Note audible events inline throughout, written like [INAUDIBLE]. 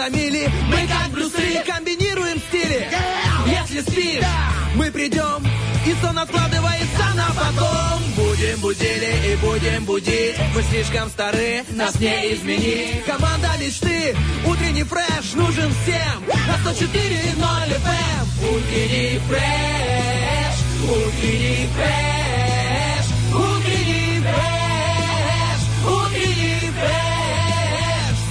нас за мили Мы как Брюсы комбинируем стили. Если спишь, мы придем И сон откладывается на потом. Будем будили и будем будить. Мы слишком стары, нас не измени Команда мечты, утренний фреш нужен всем. На 104.0 FM Утренний фреш, утренний фреш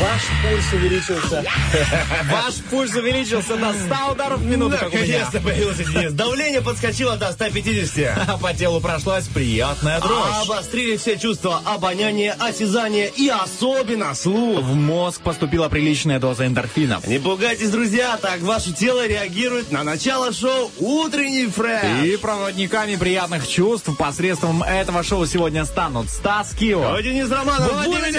Ваш пульс увеличился. [LAUGHS] Ваш пульс увеличился на 100 ударов в минуту, как. Наконец-то появился Денис. Давление подскочило до 150. А по телу прошлась приятная дрожь. Обострили все чувства обоняния, осязания и особенно слух. В мозг поступила приличная доза эндорфинов. Не пугайтесь, друзья, так ваше тело реагирует на начало шоу «Утренний фреш». И проводниками приятных чувств посредством этого шоу сегодня станут Стас Кио. Денис Романов будет.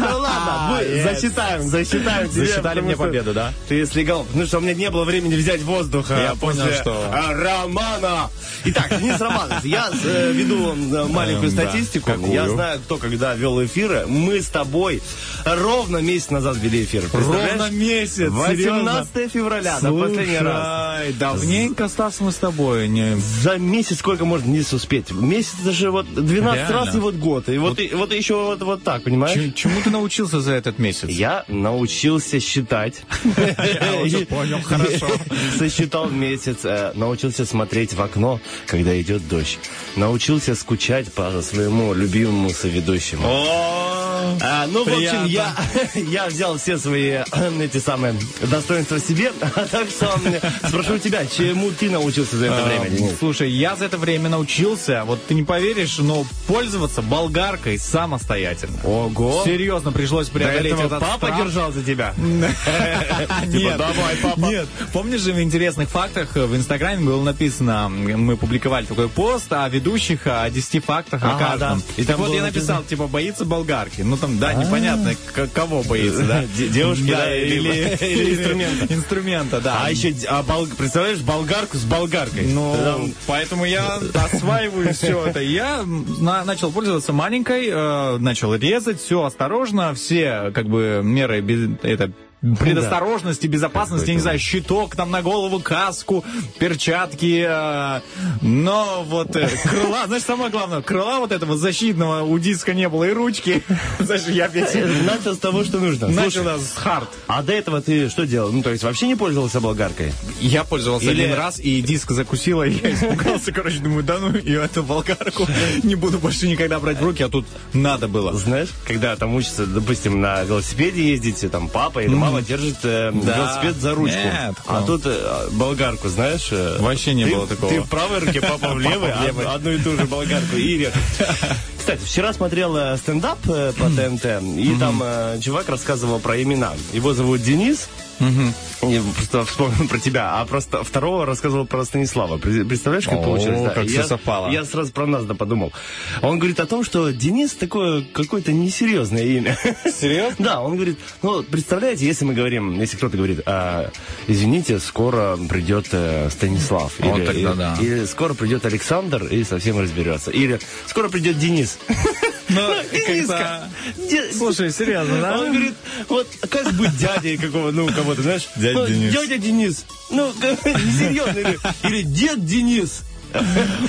Ну ладно, [LAUGHS] А, мы yes. засчитаем, засчитаем тебе. Засчитали мне победу, да? Ты слегал, ну что, у меня не было времени взять воздуха Я понял, что- а, Романа. Итак, Денис Романов, я э, веду э, маленькую Эм, статистику. Я знаю, кто когда вел эфиры. Мы с тобой ровно месяц назад вели эфир. Ровно месяц, 18 февраля, да, последний раз. Давненько, Стас, мы с тобой не... За месяц сколько можно не успеть? Месяц это же вот 12 Реально. раз и вот год. И вот, и, вот еще вот, вот так, понимаешь? Чему ты научился за этот месяц? Я научился считать. Я уже [LAUGHS] понял, хорошо. [LAUGHS] Сосчитал месяц, э, научился смотреть в окно, когда идет дождь. Научился скучать по своему любимому соведущему. А, ну, в общем, приятно. я, [LAUGHS] я взял все свои э, эти самые достоинства себе. [LAUGHS] А так что спрошу тебя, чему ты научился за это время? А, Денис? Слушай, я за это время научился, вот ты не поверишь, но пользоваться болгаркой самостоятельно. Ого! Серьезно, пришлось До преодолеть этот папа держал за тебя? [LAUGHS] Нет, давай, папа. Нет, помнишь же в интересных фактах в Инстаграме было написано, мы публиковали такой пост о ведущих, о 10 фактах о каждом. И так вот я написал, типа, боится болгарки. Ну там, да, непонятно, к- кого боится, да? [LAUGHS] Де- девушки, да, [LAUGHS] или, инструмента. Инструмента, да. А еще, а представляешь, болгарку с болгаркой. Ну, поэтому я осваиваю все это. Я на- начал пользоваться маленькой, э, начал резать, все осторожно, все как бы меры это предосторожности, безопасности, я не знаю, щиток там на голову, каску, перчатки, э, но вот э, крыла, знаешь, самое главное, крыла вот этого защитного у диска не было и ручки. [LAUGHS] Знаешь, я опять Начал с того, что нужно. начал с хард. а до этого ты что делал? Ну, то есть вообще не пользовался болгаркой? Я пользовался Или- один раз, и диск закусила, и я испугался, короче, думаю, да ну, и эту болгарку [LAUGHS] не буду больше никогда брать в руки, а тут надо было. Знаешь, когда там учатся, допустим, на велосипеде ездить, там папа или мама держит э, Да. велосипед за ручку. Нет, а тут э, болгарку, знаешь? э, Вообще не ты- было такого. Ты в правой руке, [LAUGHS] папа в левой, в левой. а- одну и ту же болгарку. И [LAUGHS] Кстати, вчера смотрел э, стендап э, по ТНТ, и там э, чувак рассказывал про имена. Его зовут Денис. Я просто вспомнил про тебя, а просто второго рассказывал про Станислава. Представляешь, как О, получилось? да? как я, всё совпало. Я сразу про нас да подумал. Он говорит о том, что Денис такое какое-то несерьезное имя. Серьезно? Да, он говорит, ну, представляете, если мы говорим, если кто-то говорит, «А, извините, скоро придет э, Станислав. Вот или, тогда или- да. или скоро придет Александр и совсем разберется. Или скоро придет Денис. [LAUGHS] Ну, Дениска. как-то- Де- Слушай, серьезно, да? Он говорит, вот как быть дядей какого, ну, кого-то, знаешь? Дядя Ну, Денис. Дядя Денис. Ну, [LAUGHS] несерьезно. Или, или дед Денис.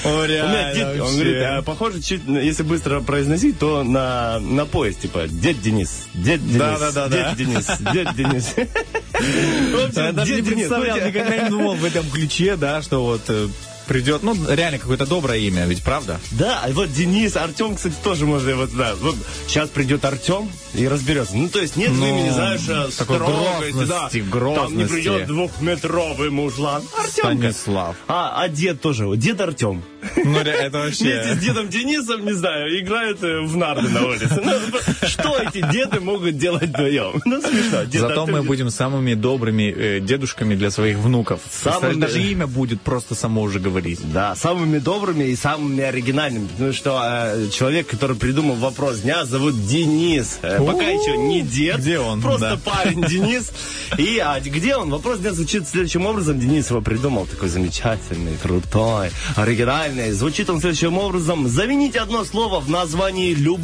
О, реально, дед, он говорит, а, похоже, чуть, если быстро произносить, то на, на поезд, типа, дед Денис, дед Денис, Да-да-да-да. дед Денис, дед Денис. [LAUGHS] В общем, Я даже не представлял, ну, никогда не думал в этом ключе, да, что вот э, придет, ну, реально какое-то доброе имя, ведь правда? Да, и вот Денис, Артем, кстати, тоже можно, вот, да, вот сейчас придет Артем и разберется. Ну, то есть нет Ну, имени, знаешь, такой строгости, да. грозности, Там не грозности. придет двухметровый мужлан. Артемка. Станислав. А, а дед тоже, дед Артем. Ну, это вообще... Вместе с дедом Денисом, не знаю, играют э, в нарды на улице. Ну, что эти деды могут делать вдвоем? Ну, смешно. Дед, Зато а ты мы будем самыми добрыми э, дедушками для своих внуков. Самыми- Даже имя будет просто само уже говорить. Да, самыми добрыми и самыми оригинальными. Потому что э, человек, который придумал вопрос дня, зовут Денис. Э, пока еще не дед. Где он? Просто Да. парень Денис. И а где он? Вопрос дня звучит следующим образом. Денис его придумал. Такой замечательный, крутой, оригинальный. Звучит он следующим образом. Замените одно слово в названии люб...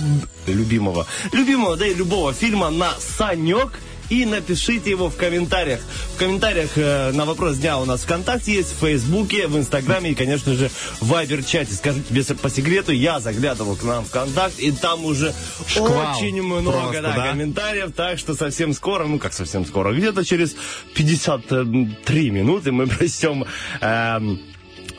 любимого. Любимого, да и любого фильма на Санек и напишите его в комментариях. В комментариях э, на вопрос дня у нас ВКонтакте есть, в Фейсбуке, в Инстаграме и, конечно же, в Вайбер-чате. Скажите тебе по секрету, я заглядывал к нам в ВКонтакт, и там уже Шквал очень много просто, да, да? комментариев, так что совсем скоро, ну как совсем скоро, где-то через 53 минуты мы [LAUGHS] прочтем эм,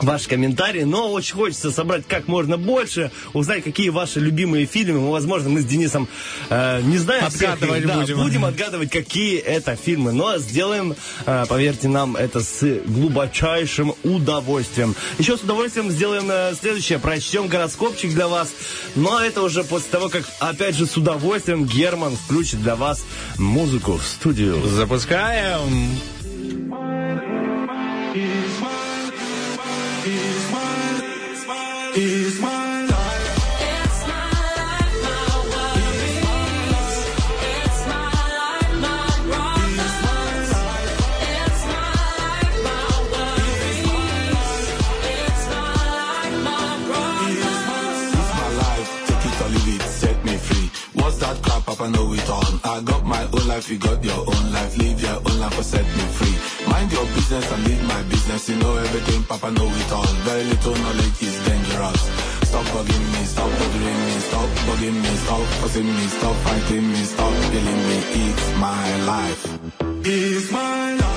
Ваши комментарии, но очень хочется собрать как можно больше, узнать, какие ваши любимые фильмы. Возможно, мы с Денисом э, не знаем всех Отгадывать да, будем. будем отгадывать, какие это фильмы. Но сделаем, э, поверьте нам, это с глубочайшим удовольствием. Еще с удовольствием сделаем э, следующее. Прочтем гороскопчик для вас. Но это уже после того, как, опять же, с удовольствием Герман включит для вас музыку в студию. Запускаем. is crap, Papa know it all. I got my own life, you got your own life. Live your own life or set me free. Mind your business and leave my business. You know everything, Papa know it all. Very little knowledge is dangerous. Stop bugging me, stop bothering me, stop bugging me, stop fussing me, stop fighting me, stop killing me. It's my life. It's my life.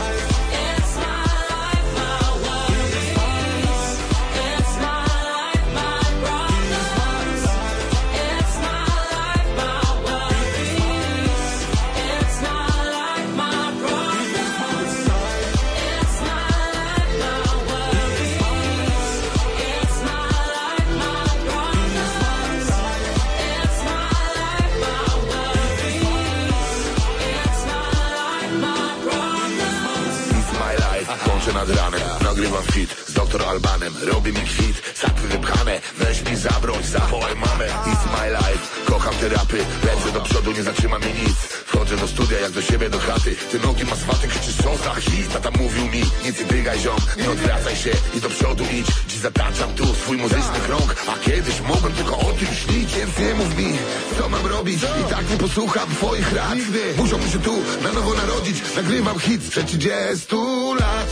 Nagrywam fit z doktor Albanem Robi mi kwit, sapy wypchane Weź mi zabroń, zawołaj mamę. It's my life, kocham te rapy. Lecę do przodu, nie zatrzyma mnie nic. Wchodzę do studia, jak do siebie do chaty. Ty nogi ma swaty, krzyczysz co za hit. Tata mówił mi, nic nie dygaj ziom Nie odwracaj się. I do przodu idź Dziś zataczam tu swój muzyczny krąg. A kiedyś mogłem tylko o tym śnić Więc nie mów mi, co mam robić. I tak nie posłucham twoich rad. Muszą się tu na nowo narodzić. Nagrywam hit sprzed 30 lat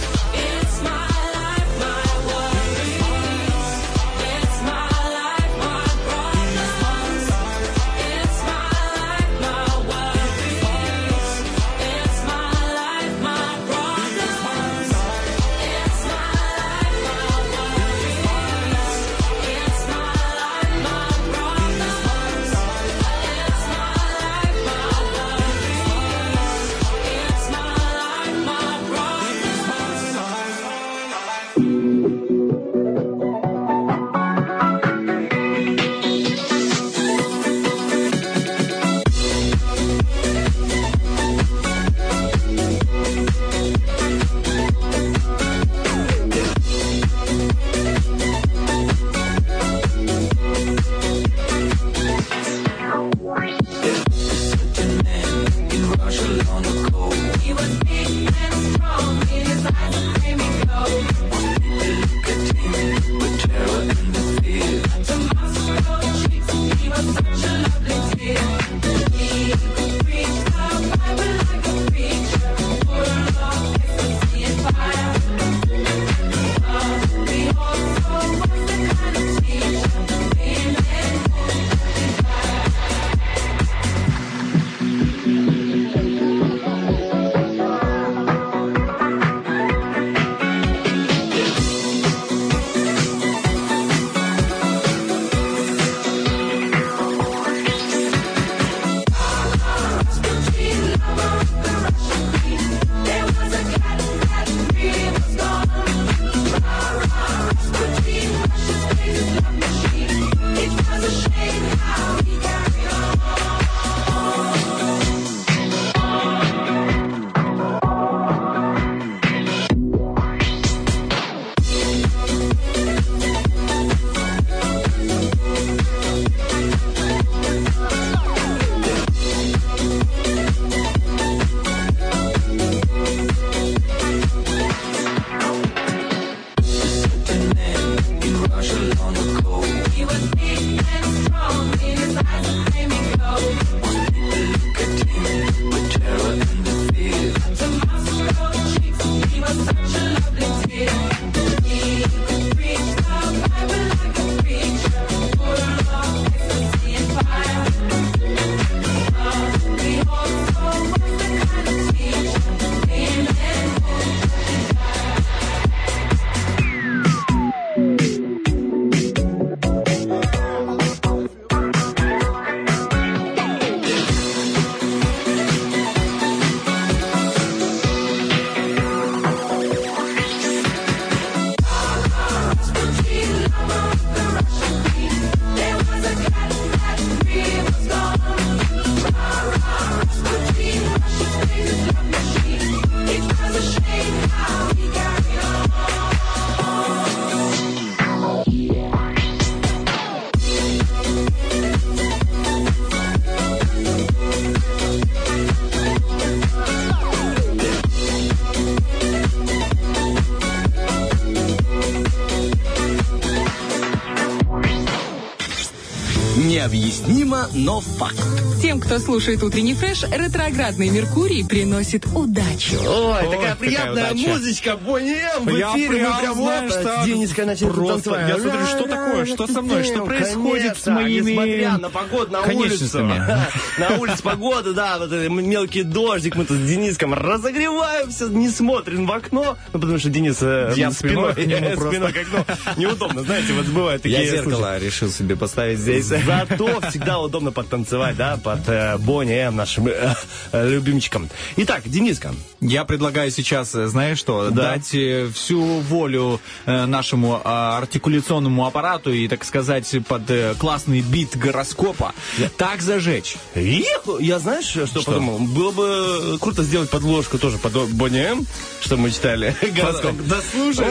Необъяснимо, но факт. Тем, кто слушает утренний фреш, ретроградный Меркурий приносит удачу. Ой, Ой, такая приятная удача. музычка, Бонни М, в Я эфире, мы прям, знаешь, вот, так Денечка просто. танцевать. Я смотрю, что такое, что со мной, что происходит с моими Несмотря на погоду на конечностями. [LAUGHS] на улице погода, да, вот этот мелкий дождик, мы тут с Дениском разогреваемся, не смотрим в окно, ну, потому что Денис э, Я спиной [LAUGHS] просто. спиной к окну. Неудобно, знаете, вот бывают такие Я зеркало решил себе поставить здесь. Зато всегда удобно подтанцевать, да, под э, Бонни М, нашим э, э, любимчиком. Итак, Дениска, Я предлагаю сейчас, э, знаешь что, Да. дать э, всю волю э, нашему э, артикуляционному аппарату и, так сказать, под э, классный бит гороскопа так зажечь. Еху, я знаешь, что, подумал? Было бы круто сделать подложку тоже под Бонни М, что мы читали. [LAUGHS] Гороскоп. Да слушай,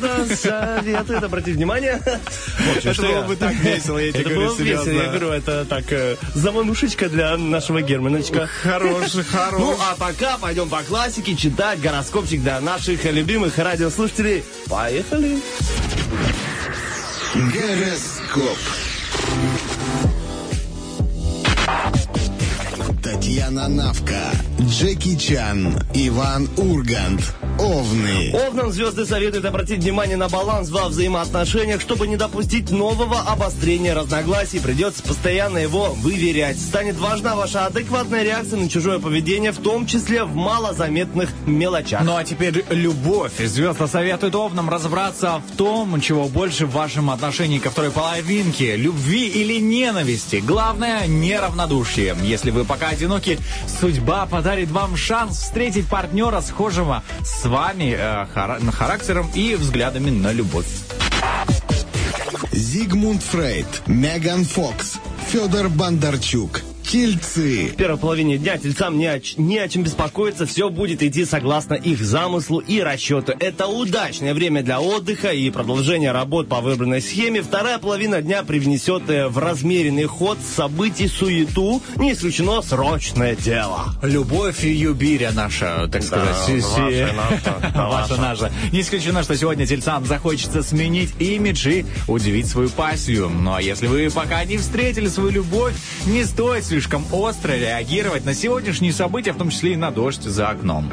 да, советует обратить внимание. [LAUGHS] Это что было я- бы так весело, я тебе говорю серьезно. я говорю, это так, э, заманушечка для нашего Германочка. Хороший, [LAUGHS] хороший. Ну, а пока пойдем по классике читать гороскопчик для наших любимых радиослушателей. Поехали! Гороскоп. Татьяна Навка, Джеки Чан, Иван Ургант, Овны. Овнам звезды советуют обратить внимание на баланс во взаимоотношениях, чтобы не допустить нового обострения разногласий. Придется постоянно его выверять. Станет важна ваша адекватная реакция на чужое поведение, в том числе в малозаметных мелочах. Ну а теперь любовь. Звезда советует овнам разобраться в том, чего больше в вашем отношении ко второй половинке, любви или ненависти. Главное, неравнодушие. Если вы пока одиноки, судьба подарит вам шанс встретить партнера, схожего с вами э, хара- характером и взглядами на любовь. Зигмунд Фрейд, Меган Фокс, Федор Бондарчук. Тельцы. В первой половине дня тельцам не о, не о чем беспокоиться, все будет идти согласно их замыслу и расчету. Это удачное время для отдыха и продолжения работ по выбранной схеме. Вторая половина дня привнесет э, в размеренный ход событий суету, не исключено срочное дело. Любовь и юбиря наша, так сказать. си- си- ваша, наша, [LAUGHS] да, Ваша, наша. Не исключено, что сегодня тельцам захочется сменить имидж и удивить свою пассию. Ну а если вы пока не встретили свою любовь, не стоит слишком остро реагировать на сегодняшние события, в том числе и на дождь за окном.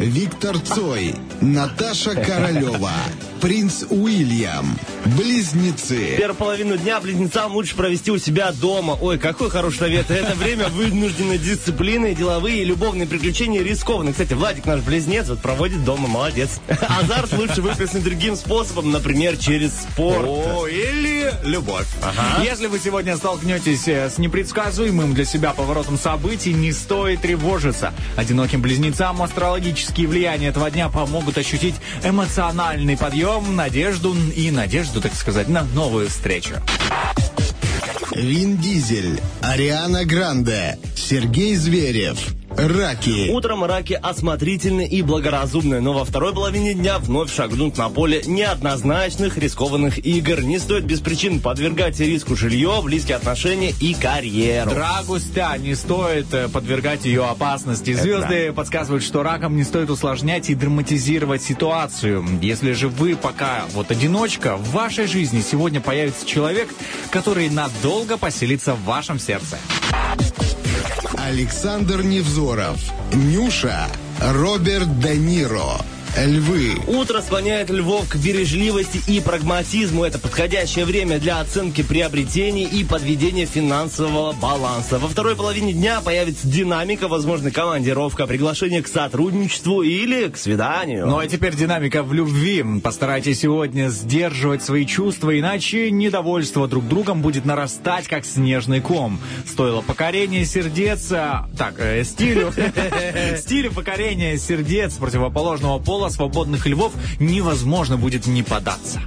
Виктор Цой, Наташа Королева, принц Уильям. Близнецы. Первую половину дня близнецам лучше провести у себя дома. Ой, какой хороший совет. Это время вынужденной дисциплины, деловые и любовные приключения рискованны. Кстати, Владик наш близнец вот проводит дома, молодец. Азарт лучше выплеснуть другим способом, например, через спорт. О, или любовь. Если вы сегодня столкнетесь э, с непредсказуемым для себя поворотом событий, не стоит тревожиться. Одиноким близнецам астрологические влияния этого дня помогут ощутить эмоциональный подъем, надежду и надежду, так сказать, на новую встречу. Вин Дизель, Ариана Гранде, Сергей Зверев. Раки. Утром раки осмотрительны и благоразумны, но во второй половине дня вновь шагнут на поле неоднозначных рискованных игр. Не стоит без причин подвергать риску жилье, близкие отношения и карьеру. Драгустя не стоит э, подвергать ее опасности. Звезды подсказывают, что раком не стоит усложнять и драматизировать ситуацию. Если же вы пока вот одиночка, в вашей жизни сегодня появится человек, который надолго поселится в вашем сердце. Александр Невзоров, Нюша, Роберт Де Ниро, Львы. Утро склоняет львов к бережливости и прагматизму. Это подходящее время для оценки приобретений и подведения финансового баланса. Во второй половине дня появится динамика, возможно, командировка, приглашение к сотрудничеству или к свиданию. Ну а теперь динамика в любви. Постарайтесь сегодня сдерживать свои чувства, иначе недовольство друг другом будет нарастать, как снежный ком. Стоило покорение сердец... Так, э, стилю... [LAUGHS] Стилю покорения сердец противоположного пола свободных львов невозможно будет не податься.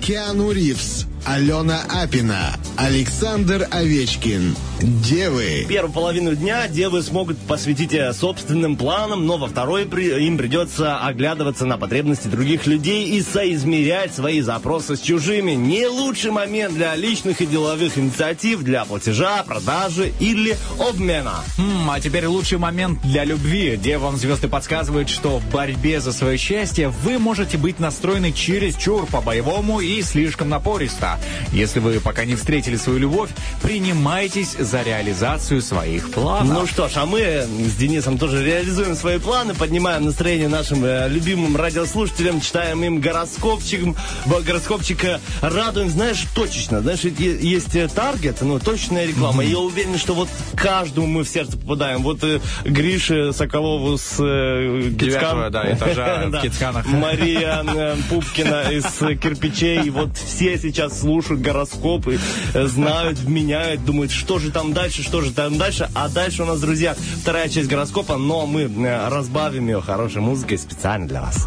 Киану Ривз, Алена Апина, Александр Овечкин. Девы. Первую половину дня девы смогут посвятить э, собственным планам, но во второй при- им придется оглядываться на потребности других людей и соизмерять свои запросы с чужими. Не лучший момент для личных и деловых инициатив, для платежа, продажи или обмена. М, а теперь лучший момент для любви. Девам звезды подсказывают, что в борьбе за свое счастье вы можете быть настроены чересчур по-боевому и слишком напористо. Если вы пока не встретили свою любовь, принимайтесь за реализацию своих планов. Ну что ж, а мы с Денисом тоже реализуем свои планы, поднимаем настроение нашим э, любимым радиослушателям, читаем им гороскопчик, б- гороскопчик э, радуем, знаешь, точечно, знаешь, есть э, таргет, ну, точная реклама. И Я уверен, что вот каждому мы в сердце попадаем. Вот э, Грише Соколову с э. Девятого, да, этажа [LAUGHS] в. Кицканах. Мария э, Пупкина из э, кирпичей. Вот все сейчас слушают гороскопы, э, знают, вменяют, думают, что же там дальше, что же там дальше. А дальше у нас, друзья, вторая часть гороскопа, но мы э, разбавим ее хорошей музыкой специально для вас.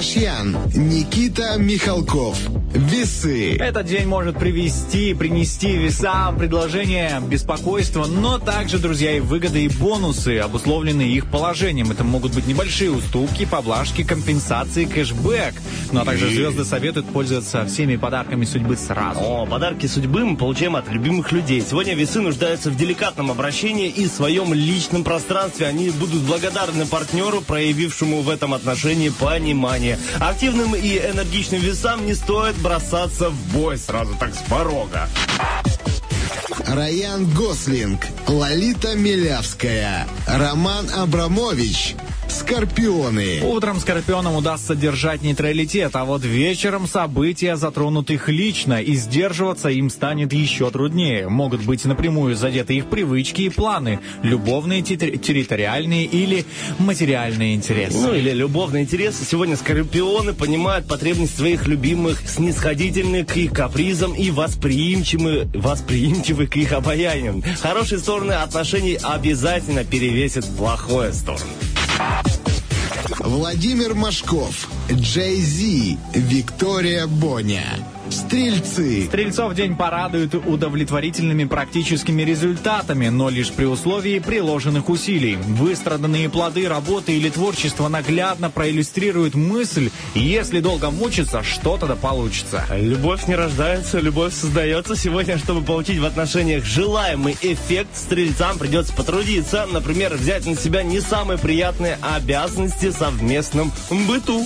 Ким Кардашьян, Никита Михалков. Весы. Этот день может привести, принести весам предложение беспокойства, но также, друзья, и выгоды, и бонусы, обусловленные их положением. Это могут быть небольшие уступки, поблажки, компенсации, кэшбэк. Ну а также звезды советуют пользоваться всеми подарками судьбы сразу. О, подарки судьбы мы получаем от любимых людей. Сегодня весы нуждаются в деликатном обращении и своем личном пространстве. Они будут благодарны партнеру, проявившему в этом отношении понимание. Активным и энергичным весам не стоит бросаться в бой сразу так с порога. Райан Гослинг, Лолита Милявская, Роман Абрамович. Скорпионы. Утром Скорпионам удастся держать нейтралитет, а вот вечером события затронут их лично, и сдерживаться им станет еще труднее. Могут быть напрямую задеты их привычки и планы, любовные, тер- территориальные или материальные интересы. Ну или любовный интерес. Сегодня скорпионы понимают потребность своих любимых, снисходительны к их капризам и восприимчивы, восприимчивы к их обаянию. Хорошие стороны отношений обязательно перевесят плохое сторону. Владимир Машков, Джей Зи, Виктория Боня. Стрельцы. Стрельцов день порадует удовлетворительными практическими результатами, но лишь при условии приложенных усилий. Выстраданные плоды работы или творчества наглядно проиллюстрируют мысль, если долго мучиться, что-то да получится. Любовь не рождается, любовь создается. Сегодня, чтобы получить в отношениях желаемый эффект, стрельцам придется потрудиться. Например, взять на себя не самые приятные обязанности в совместном быту.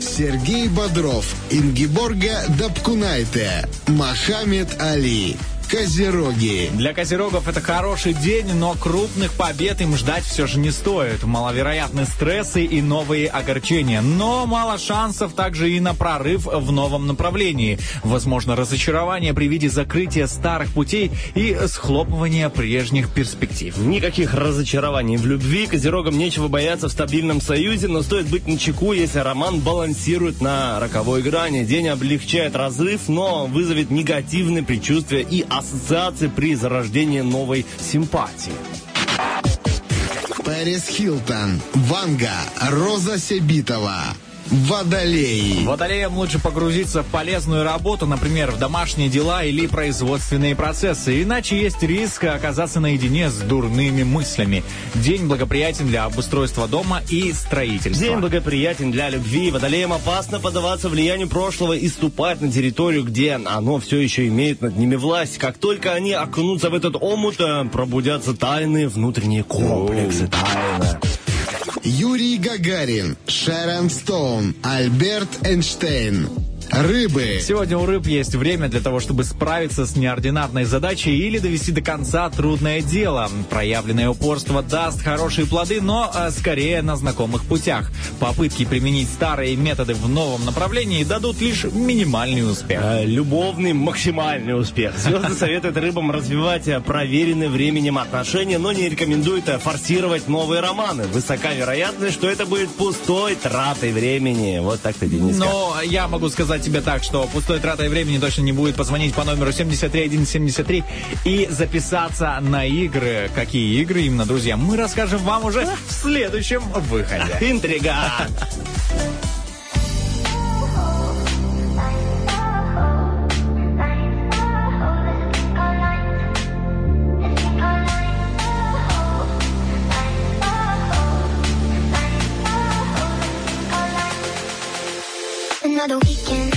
Сергей Бодров, Ингиборга Дапкунайте, Мохаммед Али. Козероги. Для козерогов это хороший день, но крупных побед им ждать все же не стоит. Маловероятны стрессы и новые огорчения. Но мало шансов также и на прорыв в новом направлении. Возможно, разочарование при виде закрытия старых путей и схлопывания прежних перспектив. Никаких разочарований в любви. Козерогам нечего бояться в стабильном союзе, но стоит быть начеку, если роман балансирует на роковой грани. День облегчает разрыв, но вызовет негативные предчувствия и ассоциации при зарождении новой симпатии. Пэрис Хилтон, Ванга, Роза Себитова. Водолей. Водолеям лучше погрузиться в полезную работу, например, в домашние дела или производственные процессы, иначе есть риск оказаться наедине с дурными мыслями. День благоприятен для обустройства дома и строительства. День благоприятен для любви. Водолеям опасно поддаваться влиянию прошлого и ступать на территорию, где оно все еще имеет над ними власть. Как только они окунутся в этот омут, э, пробудятся тайные внутренние комплексы. Тайна. Юрий Гагарин, Шерон Стоун, Альберт Эйнштейн. Рыбы, Сегодня у рыб есть время для того, чтобы справиться с неординарной задачей или довести до конца трудное дело. Проявленное упорство даст хорошие плоды, но э, скорее на знакомых путях. Попытки применить старые методы в новом направлении дадут лишь минимальный успех. Э, Любовный максимальный успех. Звезды советуют рыбам развивать э, проверенные временем отношения, но не рекомендуют форсировать новые романы. Высока вероятность, что это будет пустой тратой времени. Вот так-то, Дениска. Но я могу сказать тебе так, что пустой тратой времени точно не будет позвонить по номеру 73173 и записаться на игры. Какие игры именно, друзья, мы расскажем вам уже в следующем выходе. [LAUGHS] Интрига. Another weekend,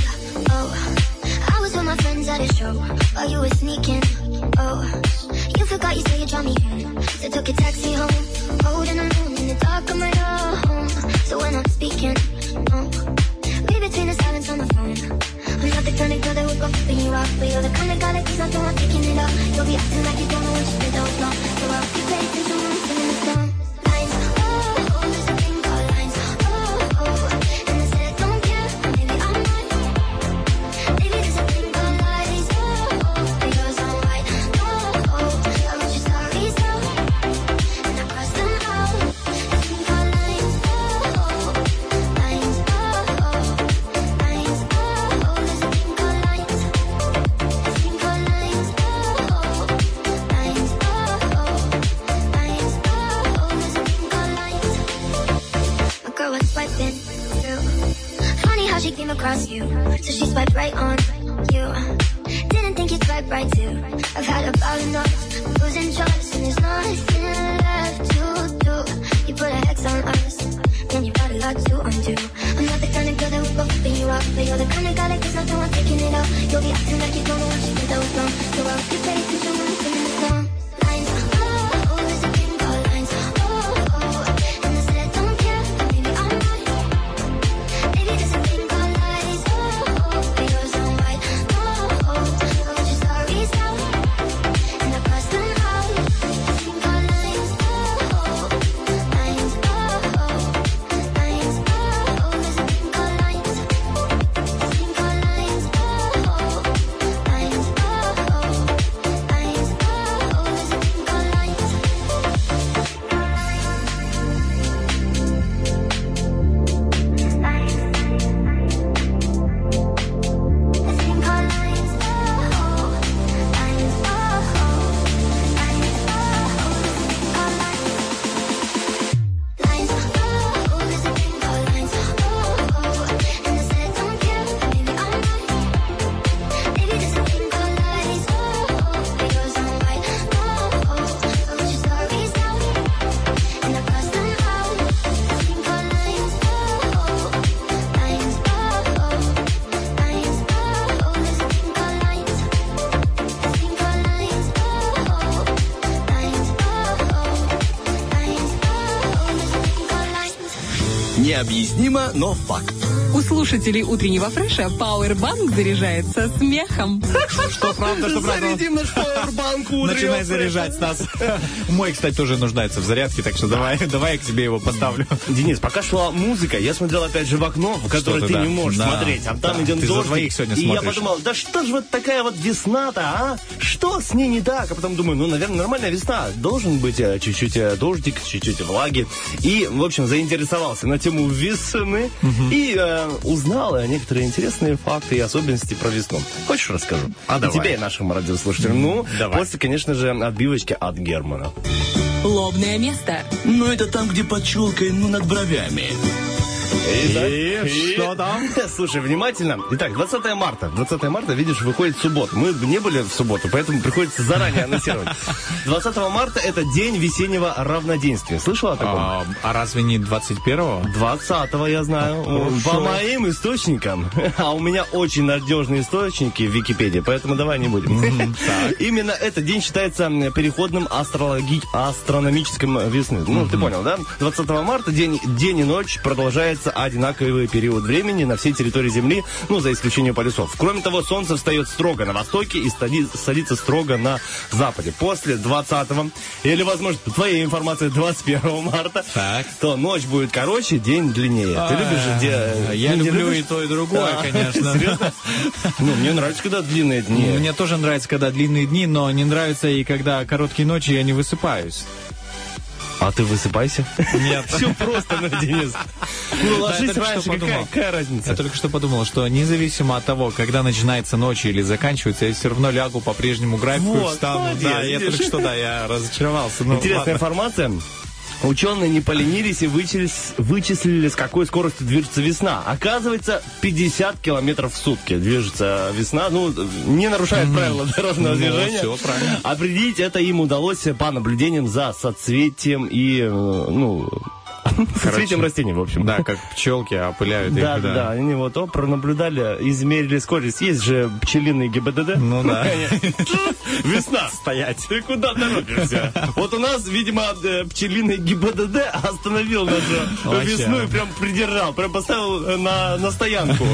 a show. While you were sneaking, oh. You forgot you said you drove me home So took a taxi home Holding alone in the dark of my home. So when I'm speaking, oh. Read between the silence on the phone. I'm not the kind of girl that would go flipping you off But you're the kind of guy that keeps on throwing, taking it off You'll be acting like you don't know when you spit those wrong So I'll be when I'm singing the song Необъяснимо, но факт. У слушателей утреннего фреша Powerbank заряжается смехом. Что правда, что правда. Зарядим наш пауэрбанк утреннего Начинай заряжать, Стас. [LAUGHS] Мой, кстати, тоже нуждается в зарядке, так что давай, [LAUGHS] давай я к тебе его поставлю. Денис, пока шла музыка, я смотрел опять же в окно, в которое ты не можешь смотреть, а там идет Ты за дождик. двоих сегодня и я подумал, да что ж вот такая вот весна-то, а? Что с ней не так? А потом думаю, ну, наверное, нормальная весна. Должен быть э, чуть-чуть э, дождик, чуть-чуть влаги. И, в общем, заинтересовался на тему весны и э, узнал некоторые интересные факты и особенности про весну. Хочешь расскажу? А и давай. тебе, и нашим радиослушателям. Ну, Давай. после, конечно же, отбивочки от Германа. Лобное место. Но это там, где под челкой, ну, над бровями. И что там? [LAUGHS] Слушай, внимательно. Итак, 20 марта. 20 марта, видишь, выходит суббота. Мы не были в субботу, поэтому приходится заранее анонсировать. [LAUGHS] 20 марта это день весеннего равноденствия. Слышала о таком? А, а разве не 21-го? 20 я знаю. Хорошо. По моим источникам. [LAUGHS] А у меня очень надежные источники в Википедии, поэтому давай не будем. Именно этот день считается переходным астрологи... астрономическим весны. Ну, ты понял, да? 20 марта день, день и ночь продолжается одинаковый период времени на всей территории Земли, ну, за исключением полюсов. Кроме того, Солнце встает строго на востоке и садится строго на западе. После 20 или, возможно, по твоей информации, 21 марта, Так. то ночь будет короче, день длиннее. Ты любишь же где... А, Я люблю любишь? и то, и другое, конечно. [LAUGHS] Серьезно? Ну, мне нравится, когда длинные дни. Мне тоже нравится, когда длинные дни, но не нравится и когда короткие ночи, я не высыпаюсь. А ты высыпайся. Нет. Все просто, ну, Денис. Ну, ложись какая, разница? Я только что подумал, что независимо от того, когда начинается ночь или заканчивается, я все равно лягу по прежнему графику, Вот, встану. молодец, Да, я только что, да, я разочаровался. Ну, Интересная ладно. информация. Ученые не поленились и вычислили, вычислили, с какой скоростью движется весна. Оказывается, 50 километров в сутки движется весна. Ну, не нарушает правила дорожного Ну, движения. всё правильно. Определить это им удалось по наблюдениям за соцветием и, э, ну, соцветием растений, в общем. Да, как пчелки опыляют их, да, да, они вот о, пронаблюдали, измерили скорость. Есть же пчелиный ГИБДД. Ну да. Весна. Стоять. Ты куда торопишься? Вот у нас, видимо, э, пчелиный ГИБДД остановил нашу весну и прям придержал, прям поставил э, на, на стоянку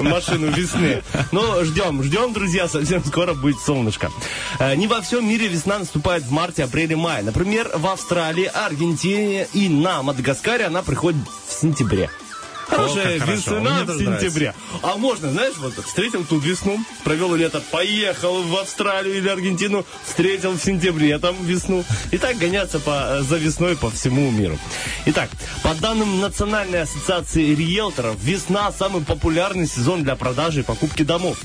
машину весны. Ну, ждем, ждем, друзья, совсем скоро будет солнышко. Э, Не во всем мире весна наступает в марте, апреле, мае. Например, в Австралии, Аргентине и на Мадагаскаре она приходит в сентябре. Хорошая весна в сентябре. А можно, знаешь, вот встретил тут весну, провел лето, поехал в Австралию или Аргентину, встретил в сентябре там весну. И так гоняться по, за весной по всему миру. Итак, по данным Национальной ассоциации риэлторов, весна самый популярный сезон для продажи и покупки домов.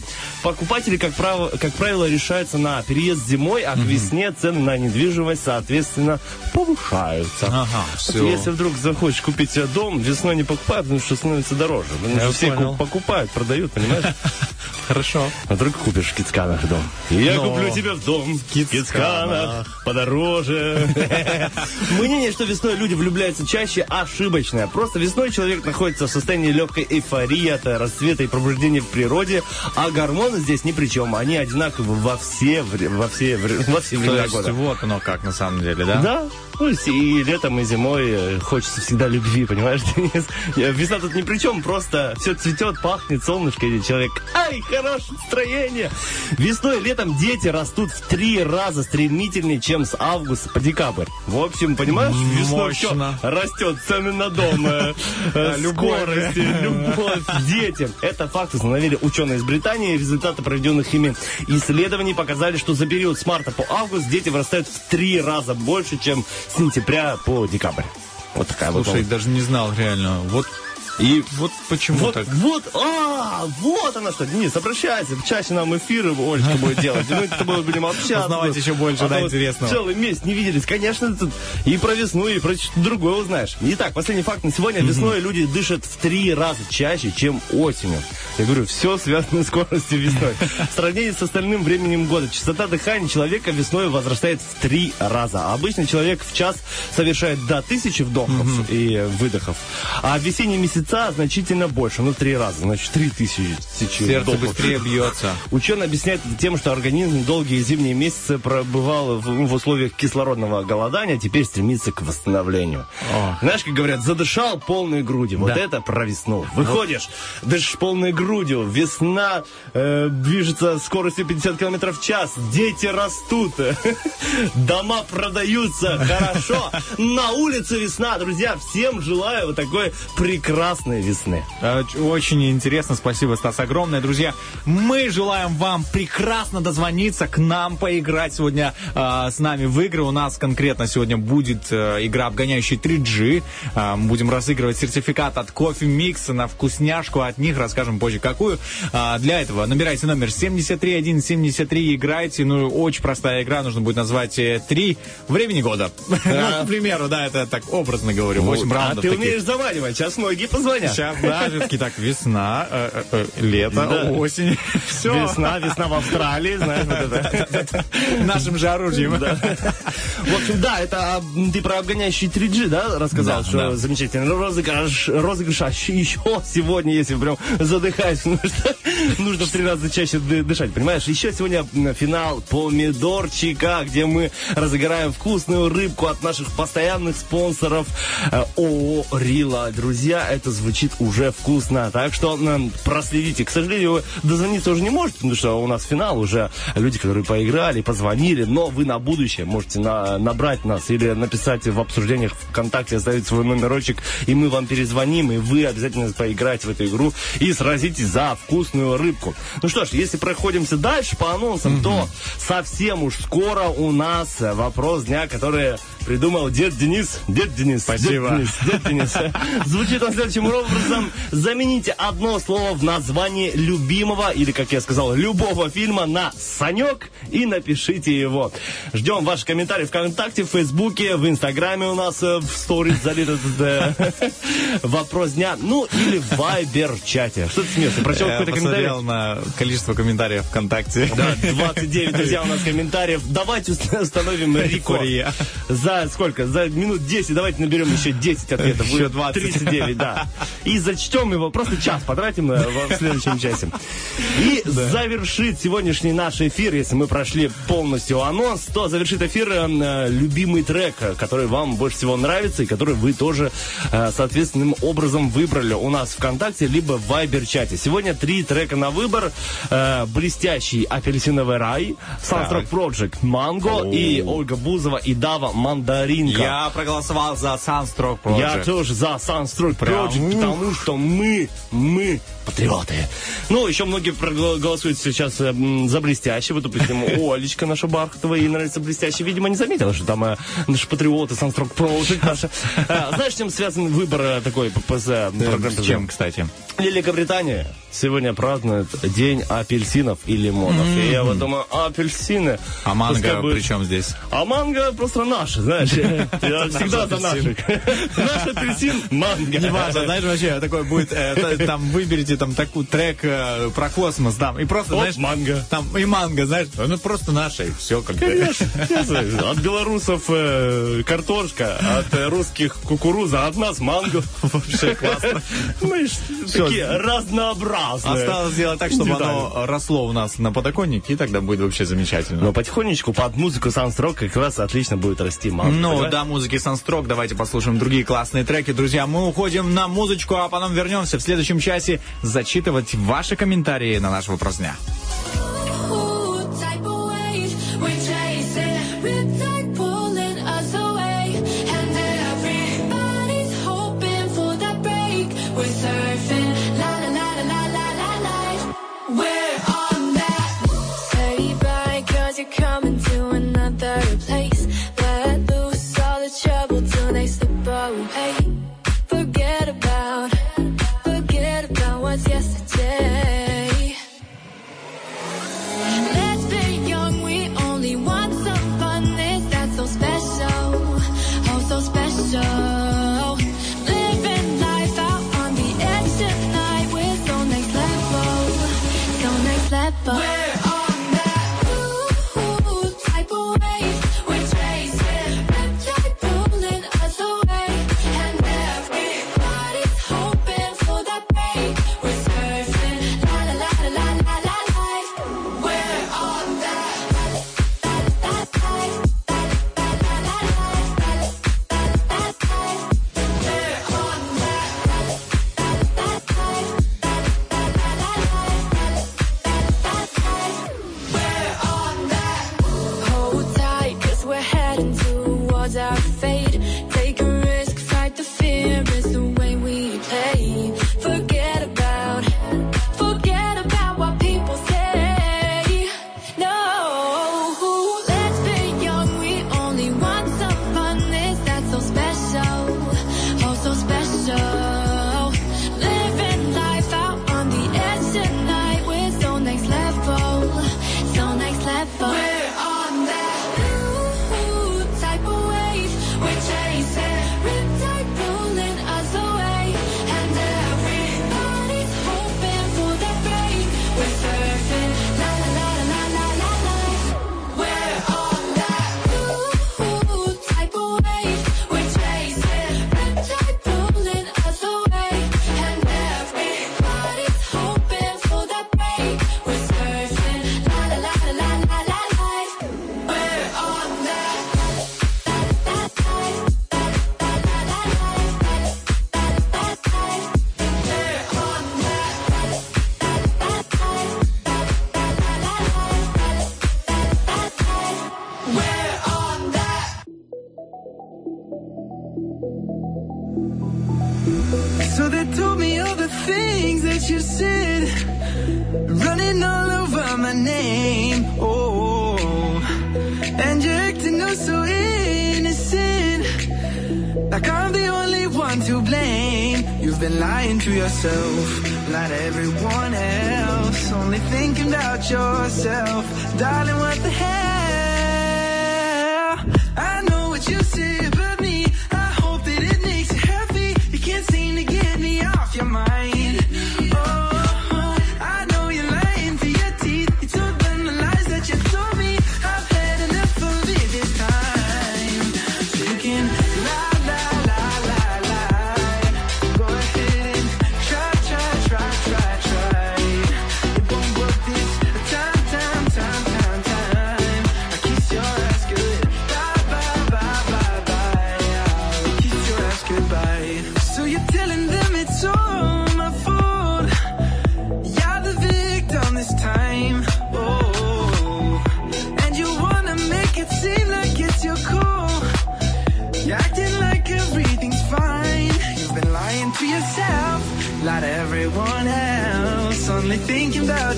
Покупатели, как правило, как правило решаются на переезд зимой, а к весне цены на недвижимость, соответственно, повышаются. Ага, всё. Если вдруг захочешь купить себе дом, весной не покупай, потому что становится дороже. Я все понял. ку- покупают, продают, понимаешь? [LAUGHS] Хорошо. А вдруг купишь в Кицканах дом. Я Но- куплю тебе в дом в Кицканах. Подороже. [LAUGHS] Мнение, что весной люди влюбляются чаще, ошибочное. Просто весной человек находится в состоянии легкой эйфории от расцвета и пробуждения в природе, а гормоны здесь ни при чем. Они одинаковы во все, во все, во все времена года. вот оно как на самом деле, да? Да. Ну, и летом, и зимой э, хочется всегда любви, понимаешь, [LAUGHS] Денис? Весна тут ни при чем, просто все цветет, пахнет, солнышко, и человек, ай, хорошее настроение. Весной и летом дети растут в три раза стремительнее, чем с августа по декабрь. В общем, понимаешь, весной все растет, цены на дом, э, э, [LAUGHS] Любовь. скорости, любовь к детям. Это факт установили ученые из Британии. Результаты проведенных ими исследований показали, что за период с марта по август дети вырастают в три раза больше, чем с сентября по декабрь. Вот такая вот Слушай, даже не знал реально. Вот и вот почему Вот, так. вот, а, вот она что. Денис, обращайся, чаще нам эфиры Олечка [LAUGHS] будет делать. Мы с тобой будем общаться. Узнавать еще больше, А да, интересного. Целый месяц не виделись. Конечно, тут и про весну, и про что-то другое узнаешь. Итак, последний факт на сегодня. Весной люди дышат в три раза чаще, чем осенью. Я говорю, все связано с скоростью весной. В сравнении с остальным временем года частота дыхания человека весной возрастает в три раза. Обычно человек в час совершает до тысячи вдохов и выдохов. А в весенние месяца значительно больше, ну три раза, значит три тысячи Сердце быстрее бьется. Ученые объясняют это тем, что организм долгие зимние месяцы пробывал в, в условиях кислородного голодания, теперь стремится к восстановлению. О. Знаешь, как говорят, задышал полной грудью. Вот это про весну. Выходишь, дышишь полной грудью, весна э, движется скоростью 50 км в час, дети растут, [LAUGHS] дома продаются, хорошо. На улице весна, друзья, всем желаю вот такой прекрасной весны. Э, Очень интересно, спасибо, Стас, огромное. Друзья, мы желаем вам прекрасно дозвониться к нам, поиграть сегодня э, с нами в игры. У нас конкретно сегодня будет э, игра «Обгоняющий 3G». Э, будем разыгрывать сертификат от кофе Микса на вкусняшку от них, расскажем позже какую. А, для этого набирайте номер 73173, играйте. Ну, очень простая игра, нужно будет назвать э, три времени года. [LAUGHS] Ну, к примеру, да, это так образно говорю, 8 а раундов ты таких. умеешь заманивать, сейчас многие позвонят. Сейчас, да, все-таки так, весна, э, э, э, лето, Да. осень, [LAUGHS] все. Весна, весна в Австралии, знаешь, вот это. [LAUGHS] Нашим же оружием. В общем, да, это а, ты про обгоняющий 3G, да, рассказал, Да, что да. замечательно. Ну, Розыгрыш, розыгрыш [LAUGHS] а еще сегодня, если прям потому что нужно в три раза чаще ды- дышать, понимаешь? Еще сегодня финал помидорчика, где мы разыграем вкусную рыбку от наших постоянных спонсоров ООО Рила. Друзья, это звучит уже вкусно, так что проследите. К сожалению, вы дозвониться уже не можете, потому что у нас финал уже люди, которые поиграли, позвонили, но вы на будущее можете на- набрать нас или написать в обсуждениях ВКонтакте, оставить свой номерочек, и мы вам перезвоним, и вы обязательно поиграете в эту игру и сразитесь за вкусную рыбку. Ну что ж, если проходимся дальше по анонсам, то совсем уж скоро у нас э, вопрос дня, который придумал дед Денис. Дед Денис. Спасибо. Дед Денис. Дед Денис. [LAUGHS] Звучит он следующим образом. Замените одно слово в названии любимого, или, как я сказал, любого фильма на «Санек» и напишите его. Ждем ваши комментарии ВКонтакте, в Фейсбуке, в Инстаграме у нас э, в сторис залит этот э, [LAUGHS] вопрос дня. Ну, или в Вайбер-чате. Что ты смеешься? Прочел Я какой-то комментарий? посмотрел на количество комментариев ВКонтакте. Да, 29, друзья, у нас комментариев. Давайте установим рекорд. За сколько? За минут 10 давайте наберем еще 10 ответов. Еще Будет 20. 39, да. И зачтем его, просто час потратим э, в следующем часе. И [LAUGHS] завершит сегодняшний наш эфир, если мы прошли полностью анонс, то завершит эфир э, любимый трек, э, который вам больше всего нравится и который вы тоже э, соответственным образом выбрали у нас ВКонтакте, либо в Вайбер-чате. Сегодня три трека на выбор. Э, Блестящий апельсиновый рай, Soundtrack Project Манго и Ольга Бузова и Дава Мандаринка. Я проголосовал за Я Project. тоже за Прям, Project. Потому что мы, мы патриоты. Ну, еще многие проголосуют сейчас э, за блестящий. Вот, допустим, [LAUGHS] Олечка наша Бархатова, ей нравится блестящий. Видимо, не заметила, что там э, наши патриоты, Sunstroke Project наша. Э, Знаешь, чем связан выбор э, такой ППЗ? программы С чем, кстати? Великобритания сегодня празднует День апельсинов и лимонов. И я вот думаю, апельсины. А манго будет- при чем здесь? а манго просто наши, знаешь. [LAUGHS] Я всегда за наших. [LAUGHS] Наш апельсин, манго. Не важно, знаешь, вообще такой будет, там выберите там такой трек э, про космос, там, и просто, Оп, знаешь, манго. там и манго, знаешь, ну просто нашей, все как бы. Конечно. [LAUGHS] От белорусов э, картошка, от э, русских кукуруза, от нас манго. [LAUGHS] Вообще классно. Мы ж такие разнообразные. Осталось сделать так, чтобы оно росло у нас на подоконнике, и тогда будет вообще замечательно. Но потихонечку под музыку Soundstrok как раз отлично будет расти манго. Ну, до музыки Санстрок давайте послушаем другие классные треки. Друзья, мы уходим на музычку, а потом вернемся в следующем часе зачитывать ваши комментарии на наш вопрос дня. Things that you said, running all over my name. Oh, and you're acting oh so innocent, like I'm the only one to blame. You've been lying to yourself, not everyone else. Only thinking about yourself, darling. What the hell?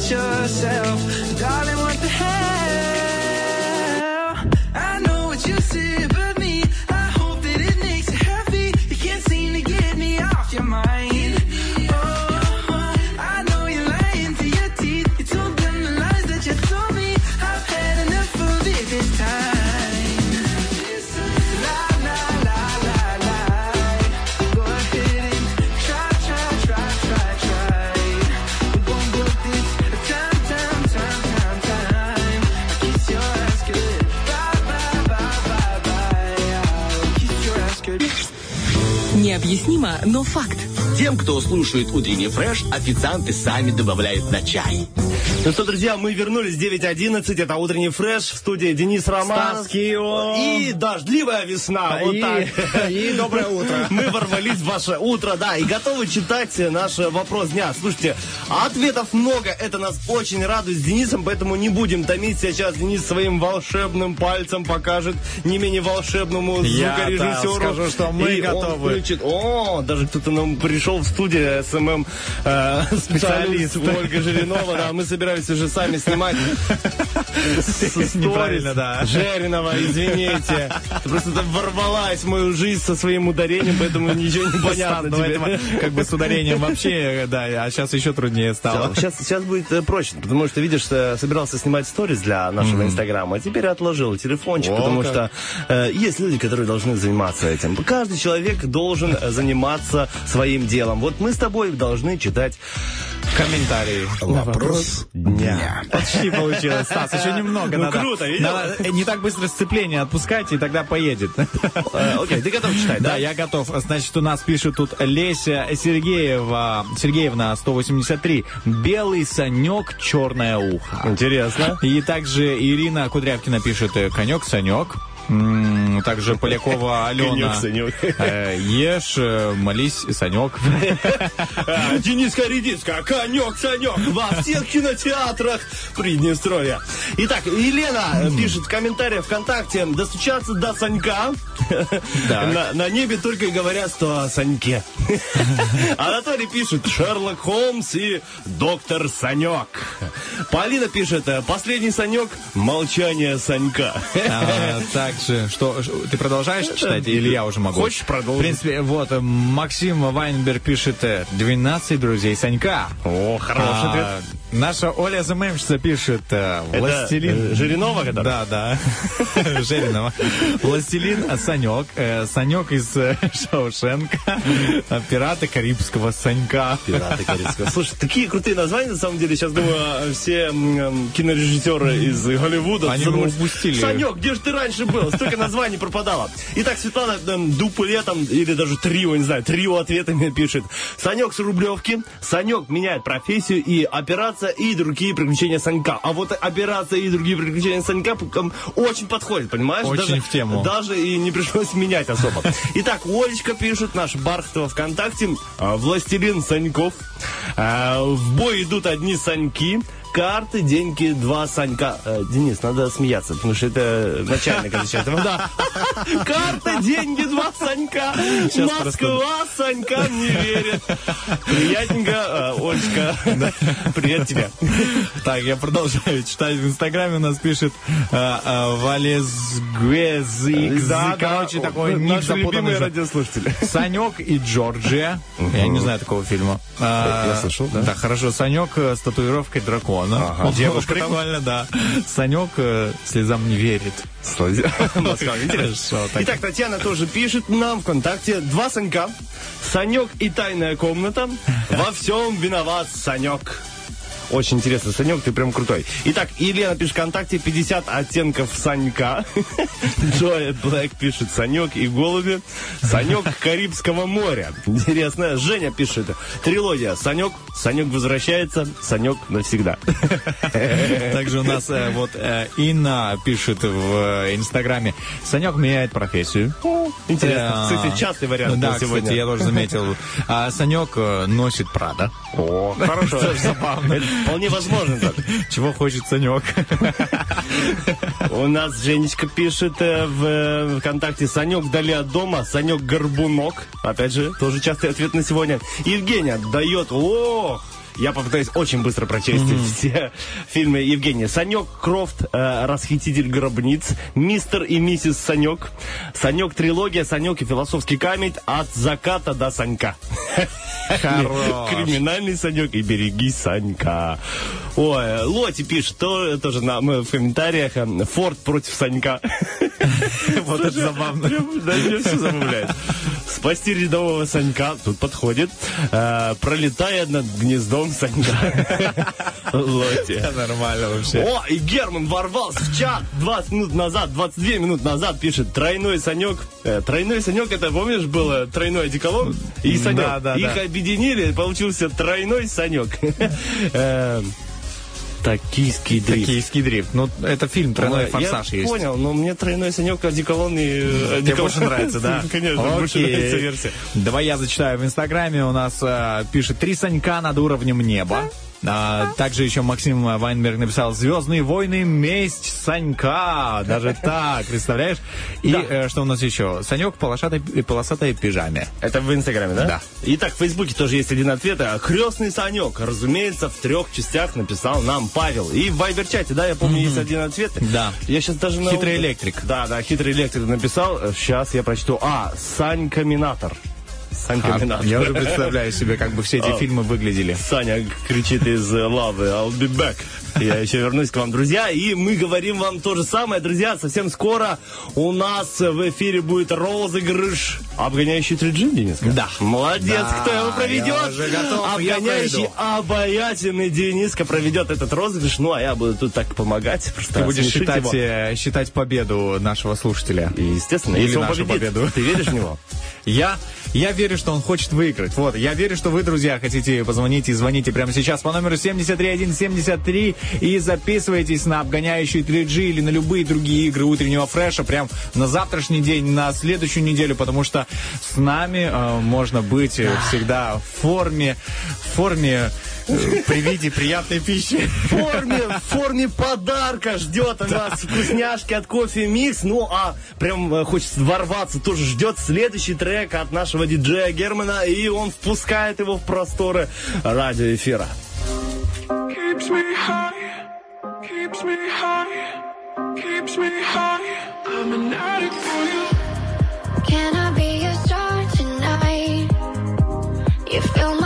yourself. Кто слушает утренний фреш, официанты сами добавляют на чай. Ну что, друзья, мы вернулись 9.11, это утренний фреш, в студии Денис Кио. И дождливая весна, вот И- так. [LAUGHS] и доброе утро. [LAUGHS] Мы ворвались в ваше утро, да, и готовы читать наш вопрос дня. Слушайте, ответов много, это нас очень радует с Денисом, поэтому не будем томить. Сейчас Денис своим волшебным пальцем покажет не менее волшебному Я, да, звукорежиссеру. скажу, что мы И он готовы. включит- О, даже кто-то нам пришел в студию, SMM э, [LAUGHS] специалист. Ольга Жиринова, да, мы собирались уже сами снимать Неправильно, да. Жеринова, извините. Ты просто там ворвалась в мою жизнь со своим ударением, поэтому ничего не понятно тебе. как бы с ударением вообще, да, а сейчас еще труднее стало. Сейчас, сейчас будет э, проще, потому что, видишь, э, собирался снимать сторис для нашего инстаграма, а теперь отложил телефончик, потому что э, есть люди, которые должны заниматься этим. Каждый человек должен э, заниматься своим делом. Вот мы с тобой должны читать Комментарии. Вопрос дня. Почти получилось, Стас, еще немного Ну, надо. круто, видел? Надо, э, не так быстро сцепление отпускайте, и тогда поедет. Э, Окей, ты готов читать, Да, да? я готов. Значит, у нас пишет тут Леся Сергеева, Сергеевна 183. Белый санек, черное ухо. Интересно. И также Ирина Кудрявкина пишет э, конек, санек. Также Полякова [LAUGHS] Алена. Э, Ешь, э, молись, Санек. [LAUGHS] А, Дениска Редиска, конек, санек во всех кинотеатрах Приднестровья. Итак, Елена пишет в комментариях ВКонтакте, достучаться до Санька. На, на небе только и говорят, что о Саньке. [LAUGHS] Анатолий пишет, Шерлок Холмс и доктор Санек. Полина пишет, последний Санек, молчание Санька. А, Также, что, ты продолжаешь читать или я уже могу? Хочешь, продолжим. В принципе, вот, э, Максим Вайнберг пишет э, 12 друзей Санька. О, хороший ответ. А, Наша Оля ЗММщица пишет э, Это, «Властелин...» э, Жиринова, которая? Да, да. [LAUGHS] Жиринова. «Властелин Санек». э, Санек из э, Шаушенка. э, «Пираты Карибского Санька». Пираты Карибского. Слушай, такие крутые названия, на самом деле, сейчас, думаю, все кинорежиссеры из Голливуда Они бы упустили. Санек, где же ты раньше был? Столько названий пропадало. Итак, Светлана Дупле там, или даже трио, не знаю, трио ответами пишет. Санек с Рублевки, Санек меняет профессию и операция и другие приключения Санька. А вот операция и другие приключения Санька очень подходит, понимаешь? Очень Даже- в тему. Даже и не пришлось менять особо. Итак, Олечка пишет, наш Бархатова ВКонтакте, а, «Властелин Саньков». А, В бой идут одни Саньки. Карты, деньги, два Санька. Э, Денис, надо смеяться, потому что это начальник отвечает. Да. [LAUGHS] Карта, деньги, два Санька. Москва Санькам не верит. Приятненько, э, Олечка. Привет тебе. Так, я продолжаю читать. В Инстаграме у нас пишет э, э, Валезгвезик. Да, да. Короче, такой О, ник запутанный. радиослушатели. Санек и Джорджия. Я не знаю такого фильма. Я слышал, да. Да, хорошо. Санек э, с татуировкой дракона. Ага. Девушка там? Прикольно, да. Санек э, слезам не верит. [LAUGHS] [LAUGHS] Итак, Татьяна тоже пишет нам ВКонтакте. Два Санька. Санек и тайная комната. Во всем виноват Санек. Очень интересно, Санек, ты прям крутой. Итак, Елена пишет ВКонтакте 50 оттенков Санька. [LAUGHS] Джоя Блэк пишет Санек и голуби. Санек Карибского моря. Интересно. Женя пишет трилогия Санек, Санек возвращается, Санек навсегда. [LAUGHS] Также у нас э, вот э, Инна пишет в э, Инстаграме. Санек меняет профессию. Интересно. Кстати, частый вариант Да, кстати, я тоже заметил. А Санек носит Прада. О, хорошо. [LAUGHS] забавно. Вполне возможно так. [LAUGHS] Чего хочет Санек? У нас Женечка пишет э, в э, ВКонтакте Санек вдали от дома, Санек Горбунок. Опять же, тоже частый ответ на сегодня. Евгения дает, ох, я попытаюсь очень быстро прочесть все фильмы Евгения. Санек Крофт, э, Расхититель гробниц, Мистер и миссис Санек, Санек Трилогия, Санек и философский камень от заката до Санька. Хорош. Криминальный Санек и береги Санька. Ой, Лоти пишет, то, тоже нам в комментариях, э, Форд против Санька. [LAUGHS] Вот это забавно. Да, меня все забавляет. Спасти рядового Санька, тут подходит, э, пролетая над гнездом Санька. Лоти. Нормально вообще. О, и Герман ворвался в чат 20 минут назад, 22 минут назад пишет тройной Санек. Э, тройной Санек, это помнишь, было тройной одеколон и Санек. Да, да, Их да. объединили, получился тройной Санек. [LAUGHS] Э, Токийский дрифт. Токийский дрифт. Ну, это фильм «Тройной Ой, форсаж» я есть. понял, но мне тройной Санек, одеколон и э, Тебе одеколон. больше нравится, да? [LAUGHS] Конечно, больше нравится версия. Давай я зачитаю. В Инстаграме у нас э, пишет «Три Санька над уровнем неба». А, также еще Максим Вайнберг написал «Звездные войны. Месть Санька». Даже так, представляешь? И Да. э, что у нас еще? Санек в полосатой, полосатой пижаме. Это в Инстаграме, да? Да. Итак, в Фейсбуке тоже есть один ответ. А, Крестный Санек, разумеется, в трех частях написал нам Павел. И в Вайбер-чате, да, я помню, есть один ответ. Да. Я сейчас даже... на- Хитрый электрик. Да, да, хитрый электрик написал. Сейчас я прочту. А, Санька Минатор. Санька Минатор. Я уже представляю себе, как бы все эти А. фильмы выглядели. Саня кричит из э, лавы I'll be back. Я еще вернусь к вам, друзья. И мы говорим вам то же самое, друзья. Совсем скоро у нас в эфире будет розыгрыш. Обгоняющий 3G, Дениска? Да. Молодец, Да, кто его проведет? я готов, я Обгоняющий проведу. обаятельный Дениска проведет этот розыгрыш. Ну, а я буду тут так помогать. Просто Ты будешь считать, его. э, считать победу нашего слушателя. И, естественно, Или если он нашу победит, победу. ты веришь в него? Я, я верю, что он хочет выиграть. Вот, я верю, что вы, друзья, хотите позвонить и звоните прямо сейчас по номеру 73173 и записывайтесь на обгоняющий 3G или на любые другие игры утреннего фреша прям на завтрашний день, на следующую неделю, потому что с нами э, можно быть э, всегда в форме, в форме при виде приятной пищи. в форме, в форме подарка ждет у нас вкусняшки от кофе микс. Ну, а прям э, хочется ворваться, тоже ждет следующий трек от нашего диджея Германа, и он впускает его в просторы радиоэфира. keeps me high, keeps me high, keeps me high. I'm an addict for you. Can I be your star tonight? You fill my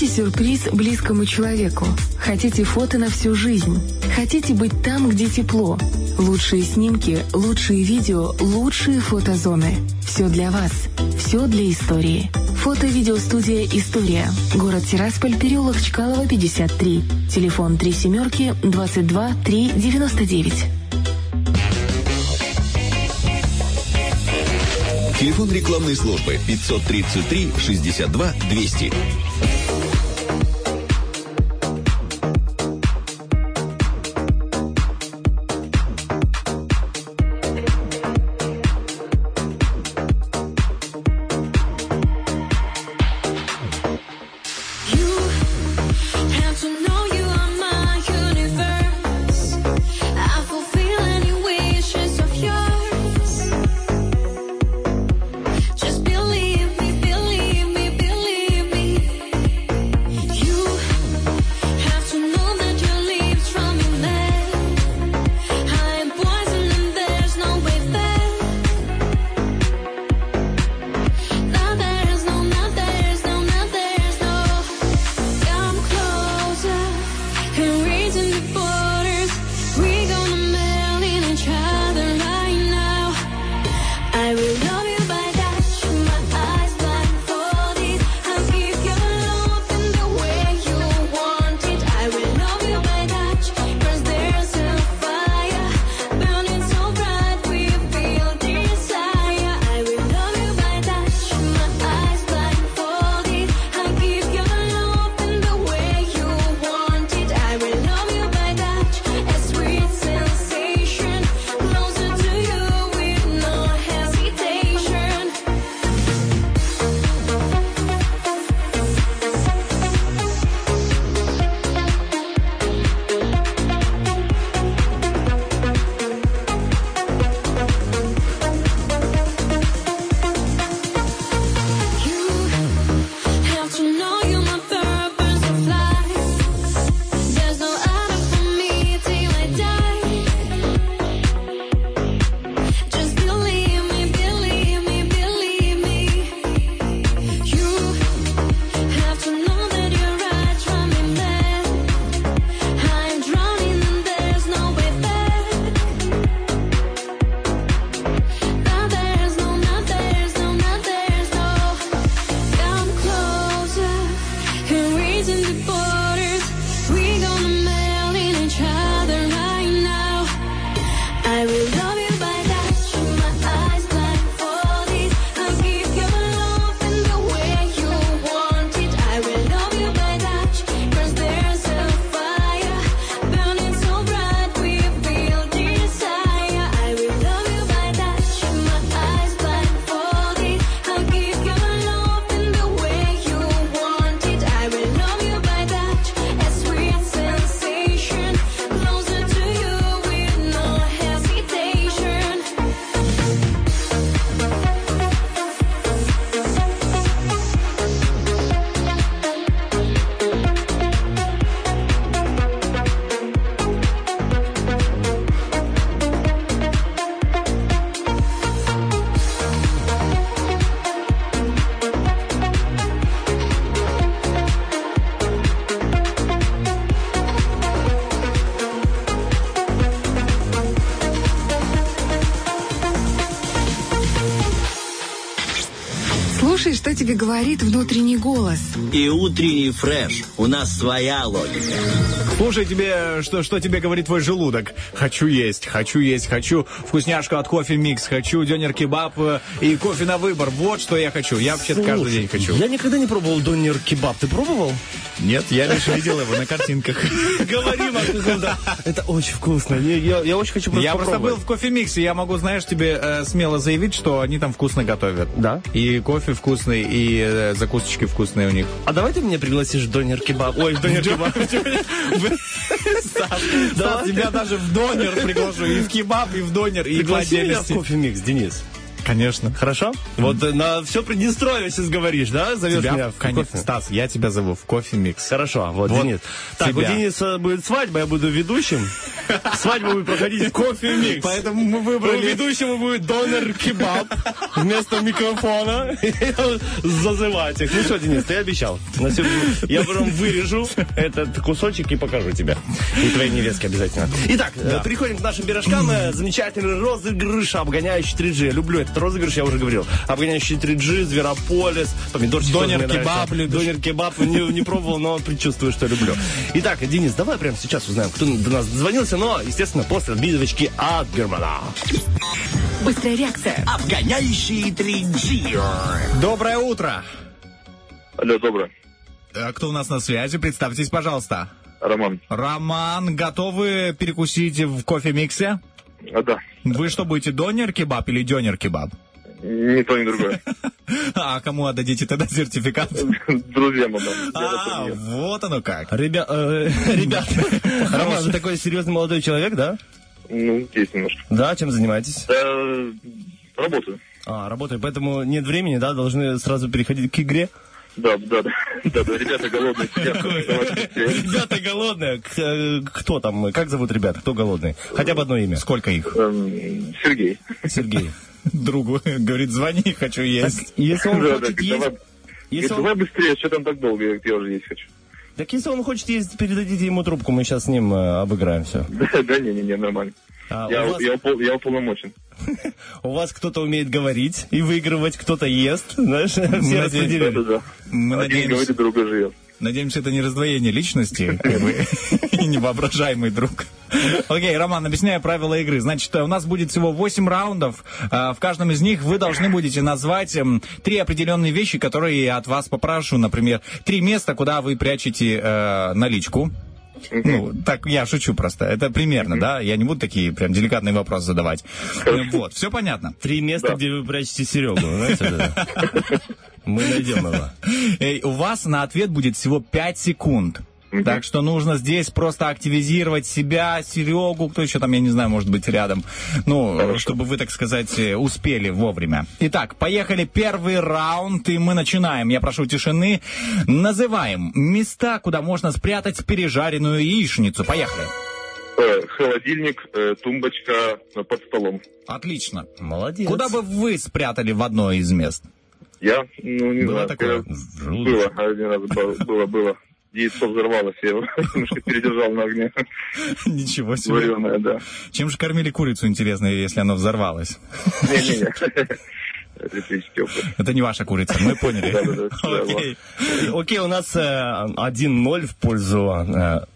Хотите сюрприз близкому человеку? Хотите фото на всю жизнь? Хотите быть там, где тепло? Лучшие снимки, лучшие видео, лучшие фотозоны. Все для вас. Все для истории. Фото-видеостудия «История». Город Тирасполь, переулок Чкалова, 53. Телефон 3 семерки 22 3 99. Телефон рекламной службы 533 62 200. Тебе говорит внутренний голос. И утренний фреш. У нас своя логика. Слушай, тебе, что, что тебе говорит твой желудок? Хочу есть, хочу есть, хочу вкусняшку от кофе микс, хочу дёнер-кебаб э, и кофе на выбор. Вот что я хочу. Я вообще-то каждый день хочу. Я никогда не пробовал донер кебаб. Ты пробовал? Нет, я лишь видел его на картинках. Говорим о каком-то. Это очень вкусно. Я, очень хочу просто Я просто был в кофе-миксе, я могу, знаешь, тебе э, смело заявить, что они там вкусно готовят. Да? И кофе вкусный, и э, закусочки вкусные у них. А давай ты меня пригласишь в донер кебаб. Ой, в донер кебаб. Стас, Стас, тебя даже в донер приглашу, и в кебаб, и в донер, и в Пригласи меня в отдельности. кофе микс, Денис. Конечно. Хорошо? Вот э, на все Приднестровье сейчас говоришь, да? Зовешь Тебя, меня в конечно, кофе? Стас, я тебя зову в кофе микс. Хорошо, вот, Вот Денис. Так, у тебя. Дениса будет свадьба, я буду ведущим. Свадьба будет проходить в кофе микс. Поэтому мы У выбрали... ведущего будет донор-кебаб вместо микрофона. [LAUGHS] Зазывать их. Ну что, Денис, ты обещал. Я потом вырежу этот кусочек и покажу тебе. И твоей невестке обязательно. Итак, э, переходим к нашим пирожкам. Э, Замечательный розыгрыш, обгоняющий 3G. Я люблю этот розыгрыш, я уже говорил. Обгоняющий 3G, Зверополис, помидорчик Донер-кебаб нравится. любишь? Донер-кебаб не, не пробовал, но предчувствую, что люблю. Итак, Денис, давай прямо сейчас узнаем, кто до нас дозвонился, но, естественно, после отбивочки от Германа. Быстрая реакция. Обгоняющий 3G. Доброе утро. Алло, доброе. А Кто у нас на связи? Представьтесь, пожалуйста. Роман. Роман, готовы перекусить в кофе-миксе? А, да. Вы что будете, донер-кебаб или дёнер-кебаб? Ни то, ни другое. [LAUGHS] А кому отдадите тогда сертификат? [LAUGHS] Друзьям отдам. А, вот оно как. Ребя, э, [LAUGHS] ребята, Роман, вы такой серьезный молодой человек, да? Ну, есть немножко. Да, чем занимаетесь? Работаю. А, работаю, поэтому нет времени, да, должны сразу переходить к игре. Да, да, да. Да, да, ребята голодные [LAUGHS] сидят. [LAUGHS] Ребята голодные. Э, Кто там? Как зовут ребят? Кто голодный? Хотя бы одно имя. Сколько их? Эм, Сергей. Сергей. [LAUGHS] Другу говорит, звони, хочу есть. Если он хочет есть... давай. Быстрее, что там так долго? Я уже есть хочу. Так если он хочет есть, передадите ему трубку, мы сейчас с ним э, обыграем все. Да, да, не-не-не, нормально. А, Я, вас- я, упол- я уполномочен. [LAUGHS] У вас кто-то умеет говорить и выигрывать, кто-то ест, знаешь, [LAUGHS] все надеемся, распределили. Да-да-да. Мы Один надеемся, говорит, другой живет. надеемся, это не раздвоение личности, [LAUGHS] как бы, и невоображаемый друг. Окей, Роман, объясняю правила игры. Значит, у нас будет всего 8 раундов. А, В каждом из них вы должны будете назвать эм, три определенные вещи, которые я от вас попрошу. Например, три места, куда вы прячете э, наличку. Ну, так я шучу просто. Это примерно, да? Я не буду такие прям деликатные вопросы задавать. Вот, все понятно. Три места, где вы прячете Серегу? [LAUGHS] Мы найдем его. Эй, у вас на ответ будет всего 5 секунд. Так что нужно здесь просто активизировать себя, Серегу, кто еще там, я не знаю, может быть, рядом. Ну, чтобы вы, так сказать, э, успели вовремя. Итак, поехали. Первый раунд, и мы начинаем. Я прошу тишины. Называем места, куда можно спрятать пережаренную яичницу. Поехали. Э, Холодильник, э, тумбочка под столом. Отлично. Молодец. Куда бы вы спрятали в одно из мест? Я, ну, не Было знаю. такое? я- Было, один раз было, было, было. Яйцо взорвалось, я его [LAUGHS] немножко передержал на огне. Ничего себе. Вареное, да. Чем же кормили курицу, интересно, если она взорвалось? Не-не-не. [LAUGHS] Это не ваша курица, мы поняли. [LAUGHS] Окей. У нас э, 1-0 в пользу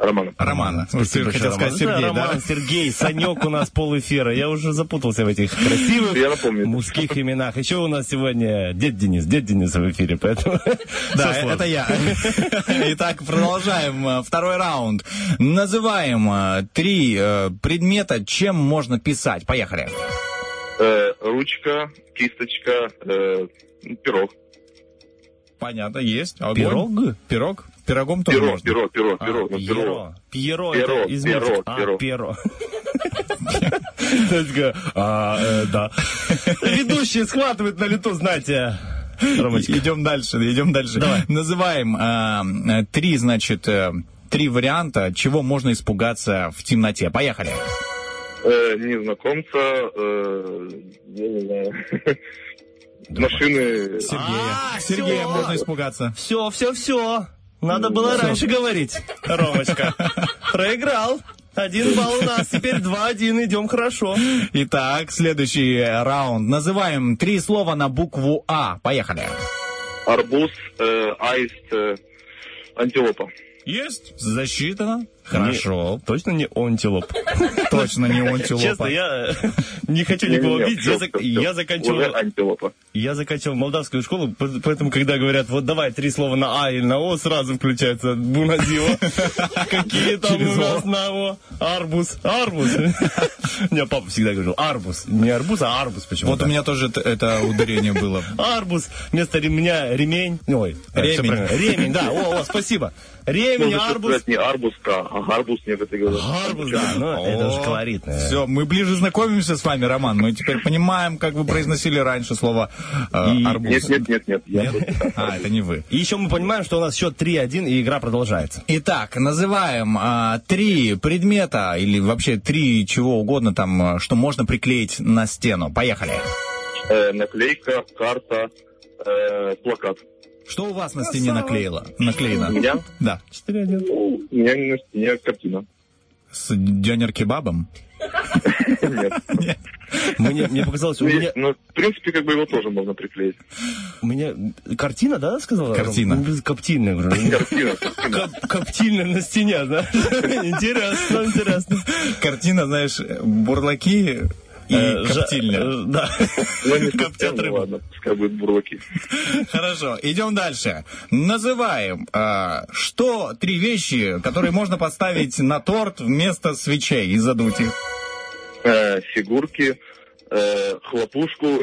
Роман. Романа. Ты Спасибо хотел сказать. Сергей, да? Роман, Сергей, Санек у нас полэфира. Я уже запутался в этих красивых Я напомню. мужских именах. Еще у нас сегодня дед Денис. Дед Денис в эфире, поэтому... [LAUGHS] Да, это я. [LAUGHS] Итак, продолжаем. Э, Второй раунд. Называем э, три э, предмета, чем можно писать. Поехали. Ручка, кисточка, э, пирог. Понятно, есть. Огонь. Пирог? Пирог? Пирогом тоже Перо, можно. перо, перо, А, перо, ну, перо. Пьеро. Пьеро, это из мультика. А. [LAUGHS] То есть, э, а, э, Да. Ведущий схватывает на лету, знаете. Ромочка. Идем дальше, идем дальше. Давай. Называем э, э, три, значит, э, три варианта, чего можно испугаться в темноте. Поехали. Э, незнакомца, э, я не знаю, машины. Сергея. А, Сергея всё. можно испугаться. Все, все, все. Надо было раньше говорить, Ромочка. Проиграл. Один балл у нас, теперь два-один, идем хорошо. Итак, следующий раунд. Называем три слова на букву А. Поехали. Арбуз, э, аист, э, антилопа. Есть. Засчитано. Хорошо. Не- точно не антилоп. [LAUGHS] Точно не антилопа. Честно, я э, [LAUGHS] не хочу никого обидеть. Я, заканчивал... Я заканчивал молдавскую школу, по- поэтому, когда говорят, вот давай три слова на А или на О, сразу включается бунадио. [LAUGHS] Какие там у нас на О? Арбуз. Арбуз. Не, папа всегда говорил арбуз. Не арбуз, а арбуз почему-то. Вот у меня тоже это- ударение было. Арбуз. Вместо ремня ремень. Ой, Ремень. Ремень, да. О, спасибо. Ремень, Можно арбуз. сказать не арбузка, а А гарбуз некоторые говорят. Гарбуз, да, ну, это же колоритно. Все, мы ближе знакомимся с вами, Роман. Мы теперь понимаем, как вы произносили раньше слово э, И- арбуз. Нет, нет, нет, нет. Нет? А, это не вы. И еще мы понимаем, что у нас счет 3-1, и игра продолжается. Итак, называем а, три предмета или вообще три чего угодно там, а, что можно приклеить на стену. Поехали. э, наклейка, карта, э, плакат. Что у вас на стене наклеило? Наклеено? У меня? Да. 4-1. Ну, у меня на стене картина. С дёнер-кебабом? [LAUGHS] Нет. Мне, мне показалось, у меня, ну, в принципе, как бы его тоже можно приклеить. у меня картина, да, сказала? Картина. Ну, Коптильная, говорю. Картина, картина. Коп- Коптильная на стене, да? [LAUGHS] Интересно, интересно. Картина, знаешь, бурлаки и Э, коптильня. э, Да. Коптят рыбу. ладно, пускай будет бурлаки. Хорошо, идем дальше. Называем, а, что три вещи, которые можно поставить на торт вместо свечей и задуть их. Э, фигурки, э, хлопушку,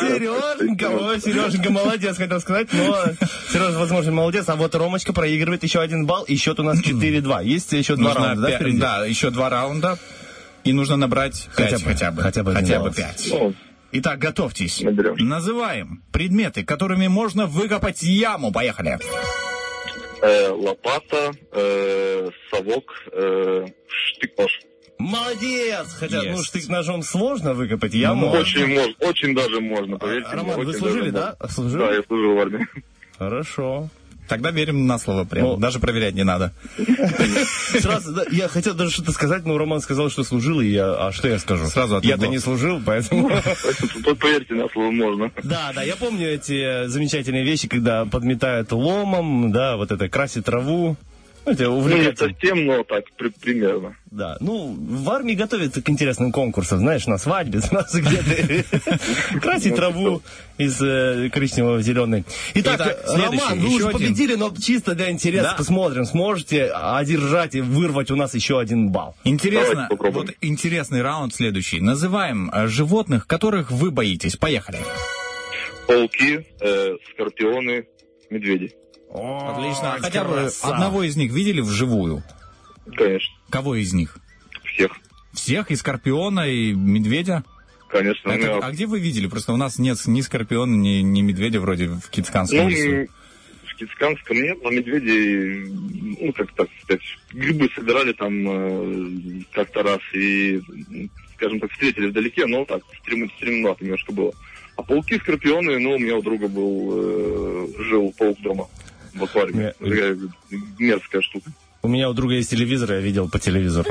Сереженька, ой, Сереженька, молодец, хотел сказать, но Сережа, возможно, молодец, а вот Ромочка проигрывает еще один балл, и счет у нас 4-2. Есть еще два раунда, да, впереди? да, еще два раунда. И нужно набрать Хотя бы, хотя бы. хотя бы Хотя бы балл. пять. ну, Итак, готовьтесь. Называем предметы, которыми можно выкопать яму. Поехали. э, лопата, э, совок, э, штык-нож. Молодец! Хотя, ну, Есть. штык ножом сложно выкопать яму. можно. Очень, мож- очень даже можно, поверьте. мне, Роман, вы служили, да? можно. Служили? Да, я служил в армии. Хорошо. Тогда верим на слово прям. Ну. Даже проверять не надо. [LAUGHS] Сразу, да, я хотел даже что-то сказать, но Роман сказал, что служил, и я, а что я скажу? Сразу отлегло. Я-то не служил, поэтому... [LAUGHS] Тут поверьте на слово можно. Да, да, я помню эти замечательные вещи, когда подметают ломом, да, вот это красит траву. Ну, это Ну, не увлекательно. совсем, но так, при- примерно. Да, ну, в армии готовятся к интересным конкурсам, знаешь, на свадьбе, [LAUGHS] знаешь, где-то [LAUGHS] красить траву из э, коричневого в зеленый. Итак, Роман, вы уже победили, но чисто для интереса посмотрим, сможете одержать и вырвать у нас еще один балл. Интересно, вот интересный раунд следующий. Называем э, животных, которых вы боитесь. Поехали. Пауки, э, скорпионы, медведи. Отлично. Ой, Хотя бы одного из них видели вживую? Конечно. Кого из них? Всех. Всех? И Скорпиона, и Медведя? Конечно. Это- у меня- а где вы видели? Просто у нас нет ни Скорпиона, ни, ни Медведя вроде в Китсканском Ну, лесу. в Китсканском нет, но медведи, ну, как так сказать, грибы собирали там э, как-то раз и, скажем так, встретили вдалеке, но так, стрем, стремновато немножко было. А пауки, скорпионы, ну, у меня у друга был, э, жил паук дома в аквариуме. Такая мерзкая штука. У меня у друга есть телевизор, я видел по телевизору.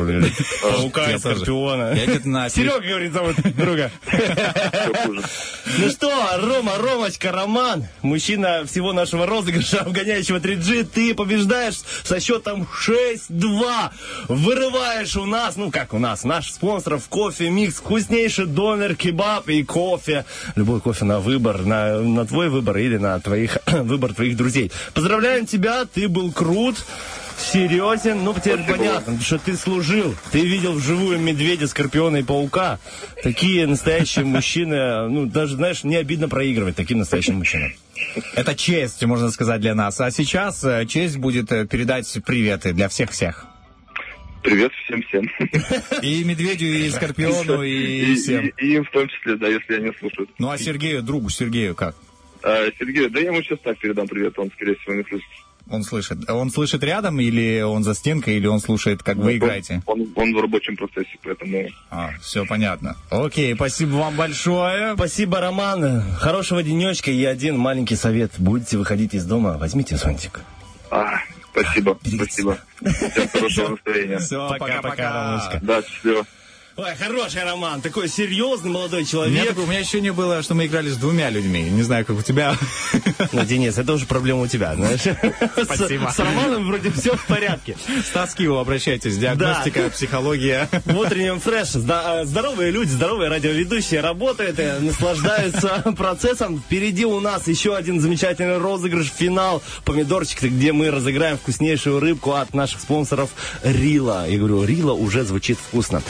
Паука скорпиона. Серега, говорит, зовут друга. Ну что, Рома, Ромочка, Роман, мужчина всего нашего розыгрыша, обгоняющего 3G, ты побеждаешь со счетом 6-2. Вырываешь у нас, ну как у нас, наш спонсоров кофе микс, вкуснейший донор, кебаб и кофе. Любой кофе на выбор, на, на твой выбор или на твоих, [CLEARS THROAT] выбор твоих друзей. Поздравляем тебя, ты был крут. Серьезен, ну теперь Спасибо. понятно, что ты служил, ты видел вживую медведя, скорпиона и паука. Такие настоящие [LAUGHS] мужчины, ну даже, знаешь, не обидно проигрывать таким настоящим мужчинам. Это честь, можно сказать, для нас. А сейчас э, честь будет э, передать приветы для всех-всех. Привет всем-всем. И Медведю, и Скорпиону, и всем. И, и им в том числе, да, если они слушают. Ну а Сергею, другу Сергею как? А, Сергей, да я ему сейчас так передам привет, он, скорее всего, не слышит. Он слышит. Он слышит рядом, или он за стенкой, или он слушает, как вы играете? Он, он в рабочем процессе, поэтому... А, все понятно. Окей, спасибо вам большое. Спасибо, Роман. Хорошего денечка и один маленький совет. Будете выходить из дома, возьмите зонтик. А, спасибо, спасибо. Всем хорошего настроения. Все, Пока-пока. Да, счастливо. Ой, хороший Роман, такой серьезный молодой У меня, человек. такое- у меня ощущение было, что мы играли с двумя людьми. Не знаю, как у тебя. Ну, Денис, это уже проблема у тебя, знаешь. Спасибо. С, с Романом вроде все в порядке. С Таскиву обращайтесь. Диагностика, психология. В утреннем фреш зда- э, здоровые люди, здоровые радиоведущие работают и наслаждаются [LAUGHS] процессом. Впереди у нас еще один замечательный розыгрыш, финал помидорчик, где мы разыграем вкуснейшую рыбку от наших спонсоров Рила. Я говорю, Рила уже звучит вкусно.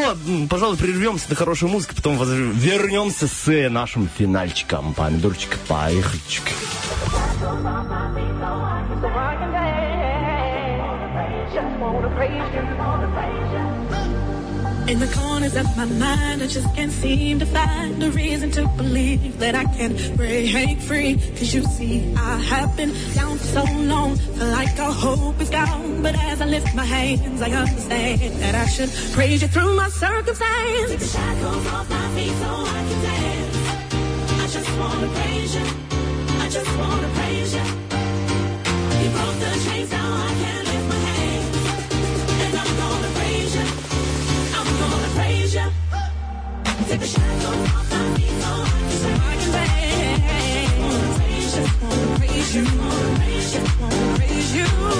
Но, пожалуй, прервемся на хорошую музыку, потом вернемся с э, нашим финальчиком. Помидорчик, поехальчик. Just wanna praise you, wanna praise you. In the corners of my mind, I just can't seem to find a reason to believe that I can break free. Cause you see, I have been down for so long, feel like all hope is gone. But as I lift my hands, I understand that I should praise you through my circumstance. Take the shackles off my feet so I can dance. I just wanna praise you. I just wanna praise you. You broke the chains, now I can. you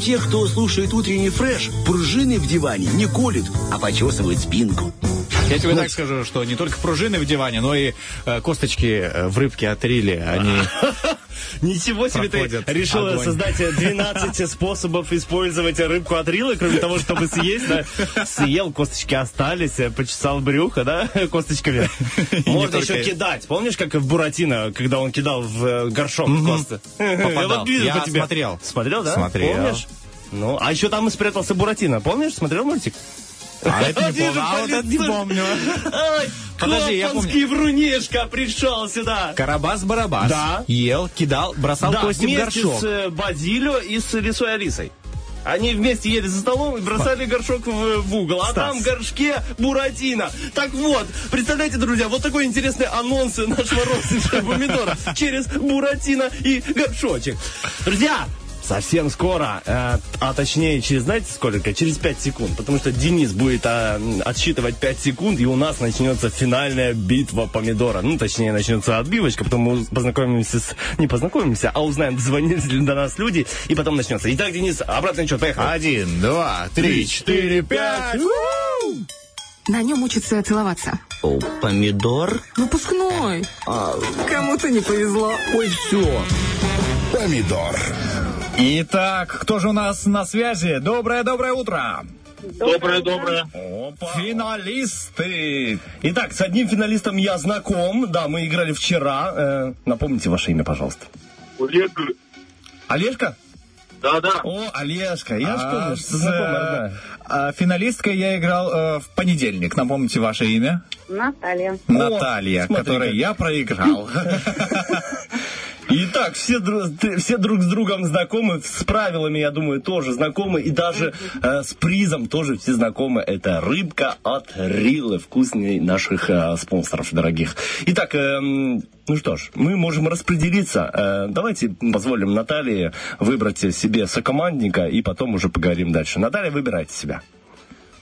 тех, кто слушает утренний фреш, пружины в диване не колют, а почесывают спинку. Я тебе так скажу, что не только пружины в диване, но и э, косточки э, в рыбке от рили, они [LAUGHS] Ничего себе Проходят ты решила огонь. создать 12 способов использовать рыбку от рилы, кроме того, чтобы съесть. да. Съел, косточки остались, э, почесал брюхо, да, [LAUGHS] косточками. [LAUGHS] Можно еще кидать. Помнишь, как в Буратино, когда он кидал в э, горшок косты? [LAUGHS] Попадал. Я смотрел. Смотрел, да? Смотрел. Помнишь? Ну, а еще там и спрятался Буратино. Помнишь? Смотрел мультик? А это не помню, а вот это не помню. Подожди, я помню. Врунишка пришел сюда. Карабас-барабас. Да. Ел, кидал, бросал Да, кости в вместе горшок. с э, Базилио и с Лисой Алисой. Они вместе ели за столом и бросали горшок в, в угол. А Стас. там в горшке Буратино. Так вот, представляете, друзья, вот такой интересный анонс нашего розыгрыша [LAUGHS] помидора через Буратино и горшочек. Друзья, Совсем скоро, э, а точнее через, знаете сколько? Через 5 секунд. Потому что Денис будет э, отсчитывать 5 секунд, и у нас начнется финальная битва помидора. Ну, точнее, начнется отбивочка, потом мы познакомимся с... Не познакомимся, а узнаем, дозвонились ли до нас люди, и потом начнется. Итак, Денис, обратный счет, поехали. Один, два, три, четыре, пять. На нем учатся целоваться. О, помидор? Выпускной. Кому-то не повезло. Ой, все. Помидор. Итак, кто же у нас на связи? Доброе-доброе утро. Доброе-доброе. Финалисты. Итак, с одним финалистом я знаком. Да, мы играли вчера. Э, напомните ваше имя, пожалуйста. Олег. Олежка? Да-да. О, Олежка, я же А помню, с, что знакомая родная. а, финалисткой я играл э, в понедельник. Напомните ваше имя. Наталья. Наталья, смотри-ка. которой я проиграл. [LAUGHS] Итак, все, все друг с другом знакомы, с правилами, я думаю, тоже знакомы, и даже э, с призом тоже все знакомы. Это рыбка от Рилы, вкусный наших э, спонсоров дорогих. Итак, эм, ну что ж, мы можем распределиться. Э, давайте позволим Наталье выбрать себе сокомандника, и потом уже поговорим дальше. Наталья, выбирайте себя.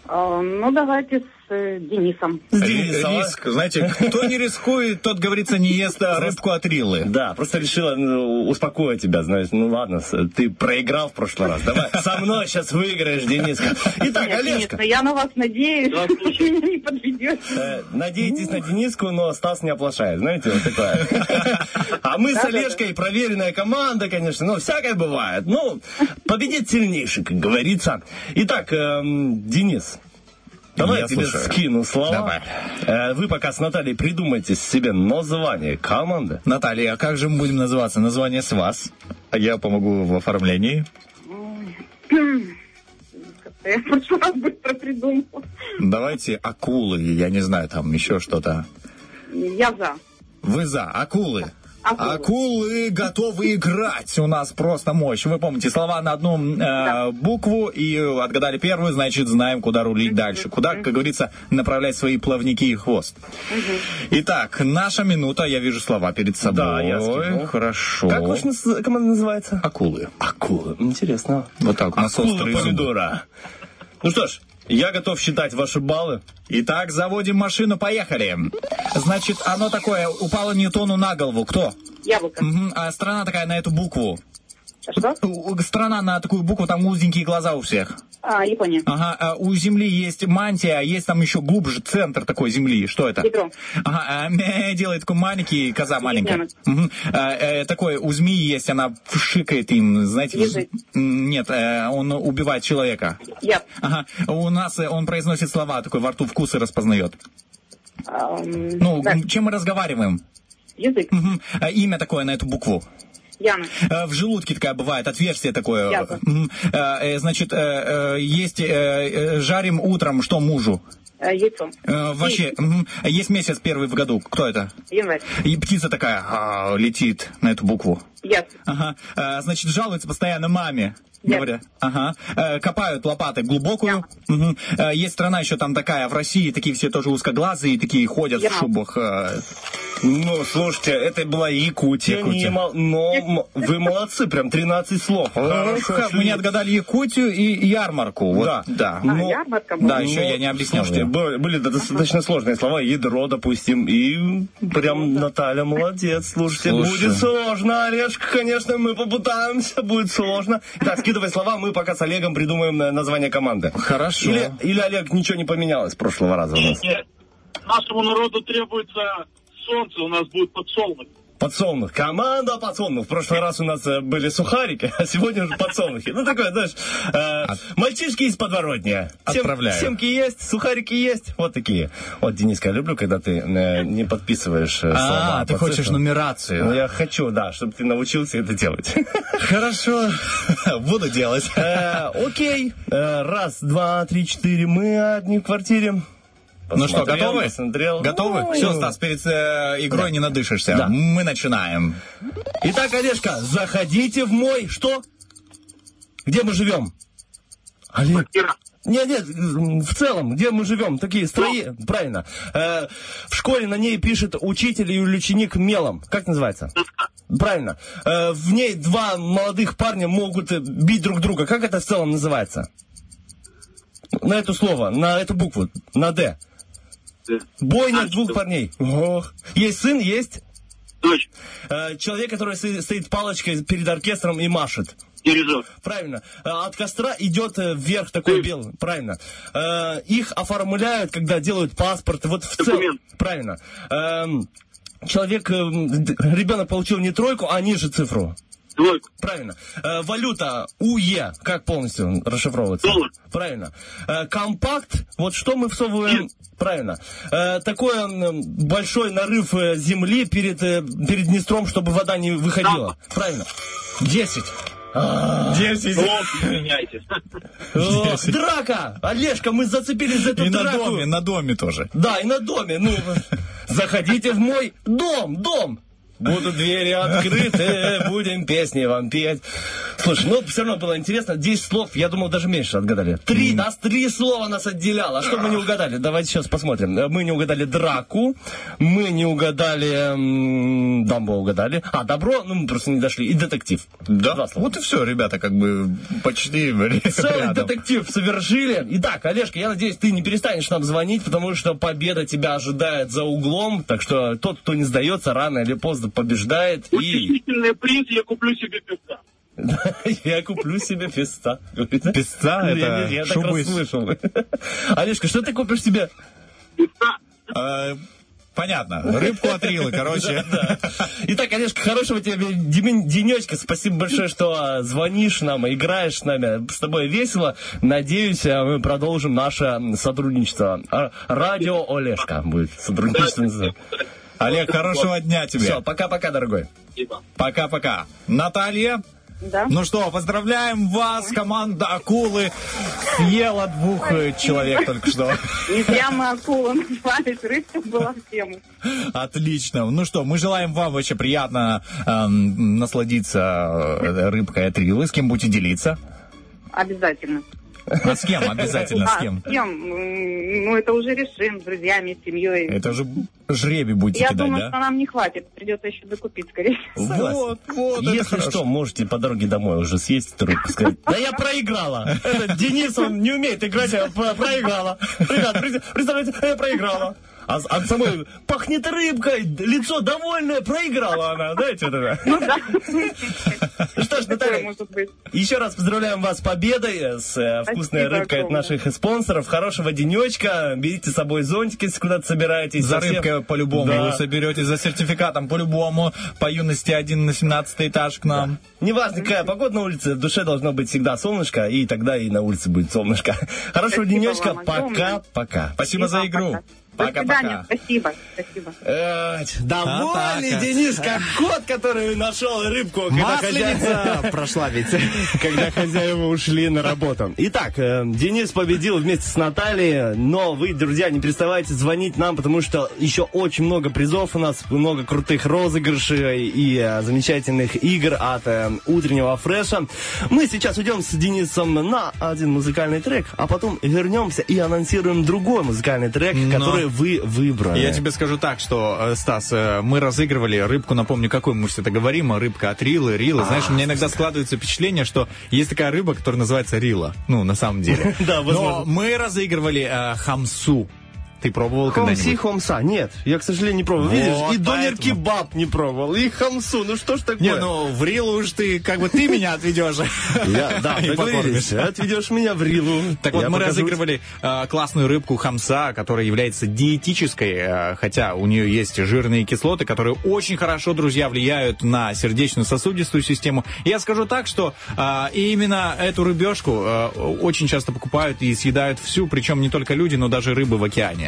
А, ну, давайте с э, Денисом. С Денисом, а? Риск. Знаете, кто не рискует, тот, говорится, не ест рыбку от рилы. Да, просто решила ну, успокоить тебя, знаешь, ну ладно, ты проиграл в прошлый раз, давай со мной сейчас выиграешь, Дениска. Итак, Денис, Олежка, я на вас надеюсь, не подведете. э, надейтесь на Дениску, но Стас не оплошает, знаете, вот такое. А мы с. Олежкой проверенная команда, конечно, но всякое бывает. Ну, победит сильнейший, как говорится. Итак, эм, Денис, Давай Я я тебе слушаю. скину слова. Давай. Э, Вы пока с Натальей придумайте себе название команды. Наталья, а как же мы будем называться? Название с вас. А я помогу в оформлении. Как-то Я в прошлый раз быстро придумала. Давайте акулы, я не знаю, там еще что-то. Я за. Вы за акулы. Акулы. Акулы готовы играть. У нас просто мощь. Вы помните слова на одну э, букву и отгадали первую, значит, знаем, куда рулить дальше. Куда, как говорится, направлять свои плавники и хвост. Итак, наша минута. Я вижу слова перед собой. Да, я скинул. Хорошо. Как ваша команда называется? Акулы. Акулы. Интересно. Вот так, у нас Акула острые зубы. помидора. Ну что ж, я готов считать ваши баллы. Итак, заводим машину, поехали. Значит, оно такое, упало Ньютону на голову. Кто? Яблоко. Мгм, А страна такая на эту букву. Что? Страна на такую букву, там узенькие глаза у всех. А, Япония. Ага, а у Земли есть мантия, а есть там еще глубже центр такой Земли. Что это? Ядро. Ага, а, мя, [LAUGHS] делает такой маленький, коза маленькая. А, э, такой у змеи есть, она шикает им, знаете. Язык. Нет, э, он убивает человека. Я. Ага, у нас э, он произносит слова, такой во рту вкусы распознает. Ну, чем мы разговариваем? Язык. А, Имя такое на эту букву. Яна. Э, В желудке такая бывает, отверстие такое. Ясно. Э, э, Значит, есть, жарим утром, что мужу? Яйцо. Вообще, есть месяц первый в году. Кто это? Январь. И птица такая а, летит на эту букву. Ясно. Ага. Э, Значит, жалуется постоянно маме. Ясно. Говорят. Ага. Э, Копают лопатой глубокую. Мгм. Э, Есть страна еще там такая, в России такие все тоже узкоглазые, такие ходят в Ямал. шубах. Ну, слушайте, это была Якутия. Якутия. не но вы молодцы, прям 13 слов. Хорошо, Как что мы не отгадали Якутию и ярмарку. Вот, Да. да. А, Ну, ярмарка была. Да, еще Ну, я не объяснял. Слушайте, её. были, достаточно сложные слова. Ядро, допустим. И прям Наталья молодец. Слушайте, Слушай. будет сложно, Олежка, конечно, мы попытаемся, будет сложно. Итак, скидывай слова, мы пока с Олегом придумаем э, название команды. Хорошо. Или, или Олег, ничего не поменялось с прошлого раза у нас? Нет. Нашему народу требуется солнце, у нас будет подсолнух. Подсолнух. Команда подсолнух. В прошлый раз у нас э, были сухарики, [LAUGHS] а сегодня уже подсолнухи. Ну, такое, знаешь, э, мальчишки из подворотня. Сем- Отправляю. Семки есть, сухарики есть. Вот такие. Вот, Дениска, я люблю, когда ты э, не подписываешь э, слова. А, ты хочешь нумерацию. Ну, я хочу, да, чтобы ты научился это делать. [LAUGHS] Хорошо, [LAUGHS] буду делать. Э, Окей. Э, Раз, два, три, четыре. Мы одни в квартире. Ну что, Посмотрел, готовы? посмотрел. Готовы? Ну, Все, Стас, перед э, игрой не надышишься. Да. Мы начинаем. Итак, Олежка, заходите в мой... Что? Где мы живем? Олег. Нет, нет, в целом, где мы живем, такие строи... Правильно. Э, в школе на ней пишет учитель и ученик мелом. Как называется? Правильно. Э, в ней два молодых парня могут э, бить друг друга. Как это в целом называется? На это слово, на эту букву, на «Д». Бойня двух парней. Ох. Есть сын, есть? Дочь. Э, человек, который стоит палочкой перед оркестром и машет. Дирижер. Правильно. Э, От костра идет э, вверх такой белый. Правильно. Э, Их оформляют, когда делают паспорт. Вот в целом. Правильно. Эм, Человек, эм, ребенок получил не тройку, а ниже цифру. Двойку. Правильно. Э, валюта УЕ, как полностью расшифровывается? Доллар. Правильно. Э, компакт, вот что мы всовываем? Правильно. Э, такой м, большой нарыв э, земли перед, э, перед Днестром, чтобы вода не выходила. Правильно. Десять. А, Десять. Извиняйте. О, Драка! Олежка, мы зацепились за эту И на драку. доме, на доме тоже. Да, и на доме. Ну, заходите в мой дом, дом. Будут двери открыты, будем песни вам петь. Слушай, ну все равно было интересно. 10 слов, я думал, даже меньше отгадали. Три, нас три слова нас отделяло. А что мы не угадали? Давайте сейчас посмотрим. Э, Мы не угадали драку, мы не угадали... Дамбо угадали. А, добро, ну мы просто не дошли. И детектив. Да, Два слова. вот и все, ребята, как бы почти [LAUGHS] Целый рядом. детектив совершили. Итак, Олежка, я надеюсь, ты не перестанешь нам звонить, потому что победа тебя ожидает за углом. Так что тот, кто не сдается, рано или поздно побеждает. И принц, я куплю себе певца. [LAUGHS] я куплю себе песта. Песца? Я, Это я так расслышал. [LAUGHS] Олежка, что ты купишь себе? Э, Понятно. Рыбку от Рилы, короче. [LAUGHS] Итак, Олежка, хорошего тебе денечка. Спасибо большое, что а, звонишь нам, играешь с нами. С тобой весело. Надеюсь, а, мы продолжим наше сотрудничество. А, Радио Олежка будет сотрудничество. Олег, хорошего дня тебе. Все, пока-пока, дорогой. Пока-пока. Наталья? Да. Ну что, поздравляем вас, команда Акулы съела двух э, человек только что. Не зря мы акула назвались, рыбка была в тему. Отлично. Ну что, мы желаем вам вообще приятно эм, насладиться э, рыбкой от Рилы. С кем будете делиться? Обязательно. А с кем? Обязательно с А, кем? с кем? Ну, это уже решим, с друзьями, с семьей. Это же жребий будете Я кидать, думаю, да? что нам не хватит, придется еще докупить, скорее всего. Вот, вот, Если что, можете по дороге домой уже съесть эту рыбку, сказать, да я проиграла. Этот Денис, он не умеет играть, а про- проиграла. Ребят, пред- представляете, я проиграла. А, с- а самой пахнет рыбкой, лицо довольное, проиграла она, знаете, это. Ну да. Ну что ж, Наталья, еще раз поздравляем вас с победой, с э, вкусной Спасибо рыбкой от наших спонсоров. Хорошего денечка, берите с собой зонтик, если куда-то собираетесь. За Совсем- рыбкой по-любому Да. вы соберете, за сертификатом по-любому, по юности один на 17 этаж к нам. Неважно, какая погода на улице, в душе должно быть всегда солнышко, и тогда и на улице будет солнышко. Хорошего Спасибо денечка, пока-пока. Спасибо за игру. До свидания. Пока-пока. Спасибо. Спасибо. Довольный Атака. Денис, как кот, который нашел рыбку, когда Масленица [LAUGHS] прошла ведь. [LAUGHS] когда хозяева ушли на работу. Итак, э, Денис победил вместе с Натальей, но вы, друзья, не переставайте звонить нам, потому что еще очень много призов у нас, много крутых розыгрышей и э, замечательных игр от э, утреннего фреша. Мы сейчас уйдем с Денисом на один музыкальный трек, а потом вернемся и анонсируем другой музыкальный трек, Но- который вы выбрали. Я тебе скажу так, что, э, Стас, э, мы разыгрывали рыбку, напомню, какой мы всегда говорим, а рыбка от Рилы, Рилы. Знаешь, у меня иногда складывается впечатление, что есть такая рыба, которая называется Рила. Ну, на самом деле. [LAUGHS] Да, возможно. Но мы разыгрывали э, хамсу. Ты пробовал Хомси, когда-нибудь? хомса. Нет, я, к сожалению, не пробовал. Вот Видишь, и донер кебаб не пробовал, и хамсу. Ну что ж такое? Не, ну в Рилу уж ты, как бы ты меня отведешь. Я- да, договорились. Отведешь меня в Рилу. Так вот, мы разыгрывали э, классную рыбку хамса, которая является диетической, э, хотя у нее есть жирные кислоты, которые очень хорошо, друзья, влияют на сердечно-сосудистую систему. Я скажу так, что э, именно эту рыбешку очень часто покупают и съедают всю, причем не только люди, но даже рыбы в океане.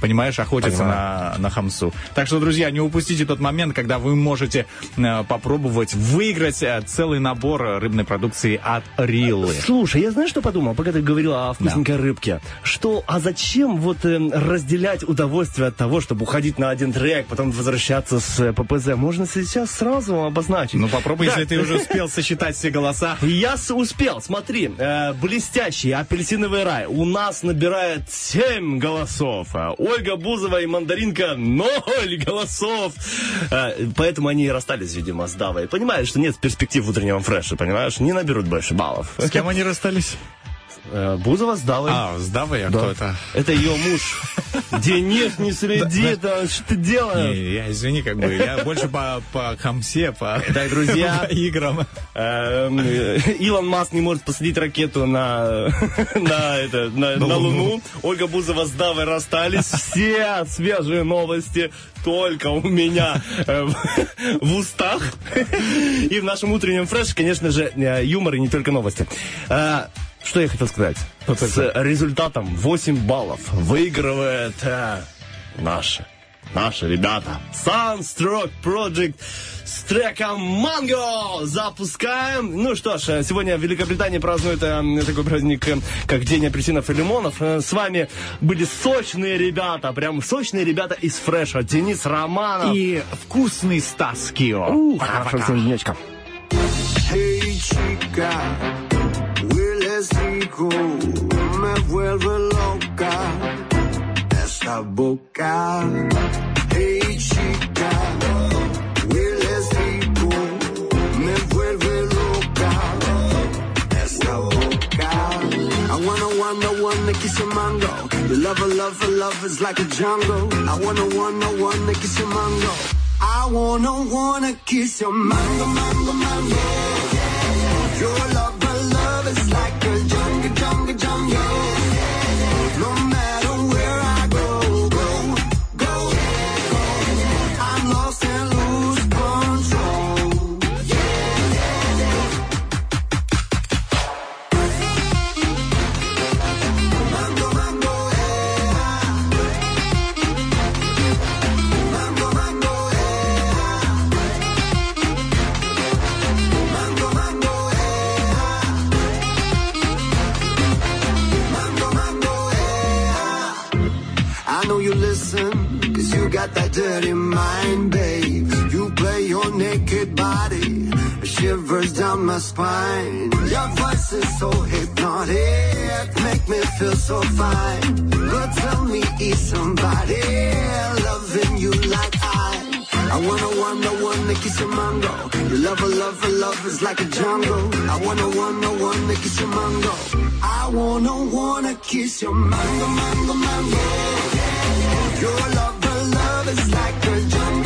Понимаешь, охотятся на, на хамсу. Так что, друзья, не упустите тот момент, когда вы можете э, попробовать выиграть э, целый набор рыбной продукции от Риллы. Слушай, я знаешь, что подумал, пока ты говорила о вкусненькой рыбке? Что, а зачем вот э, разделять удовольствие от того, чтобы уходить на один трек, потом возвращаться с э, ППЗ? Можно сейчас сразу обозначить. Ну попробуй, Да. если ты уже успел сосчитать все голоса. [LAUGHS] Я успел, смотри, э, блестящий апельсиновый рай у нас набирает 7 голосов. Ольга Бузова и Мандаринка 0 голосов. Э, поэтому они и расстались, видимо, с Давой. Понимаешь, что нет перспектив в утреннем фреше, понимаешь? Не наберут больше баллов. С кем они расстались? Э, Бузова с Давой. А, с Давой, а Да. кто это? Это ее муж. Денег не следи, это что ты делаешь? Не, я, извини, как бы, я больше по, по хамсе, по, Итак, друзья, [LAUGHS] по играм. Эм, э, Илон Маск не может посадить ракету на, [LAUGHS] на, это, на, на Луну. Ольга Бузова с Давой расстались. Все свежие новости только у меня э, в, устах. И в нашем утреннем фреше, конечно же, юмор и не только новости. Что я хотел сказать? С результатом 8 баллов выигрывает э, наши, наши ребята. Sunstroke Project с треком Манго запускаем. Ну что ж, э, сегодня Великобритания празднует э, такой праздник, э, как День апельсинов и лимонов. Э, С вами были сочные ребята, прям сочные ребята из Фреша. Денис Романов. И вкусный Стас Кио. Ух, Хорошо, всем денечка. Hey chica, rico, me vuelve loca esta boca. Hey chica, huele rico, me vuelve loca esta boca. I wanna wanna wanna kiss your mango. Your love, love, love is like a jungle. I wanna wanna wanna kiss your mango. I wanna wanna kiss your mango, mango, mango. Your dirty mind, babe. You play your naked body, shivers down my spine. Your voice is so hypnotic, make me feel so fine. But tell me, is somebody loving you like I? I wanna, wanna, wanna kiss your mango. Your love, love, love is like a jungle. I wanna, wanna, wanna kiss your mango. I wanna, wanna kiss your mango, mango, mango. Your love, it's like a jungle.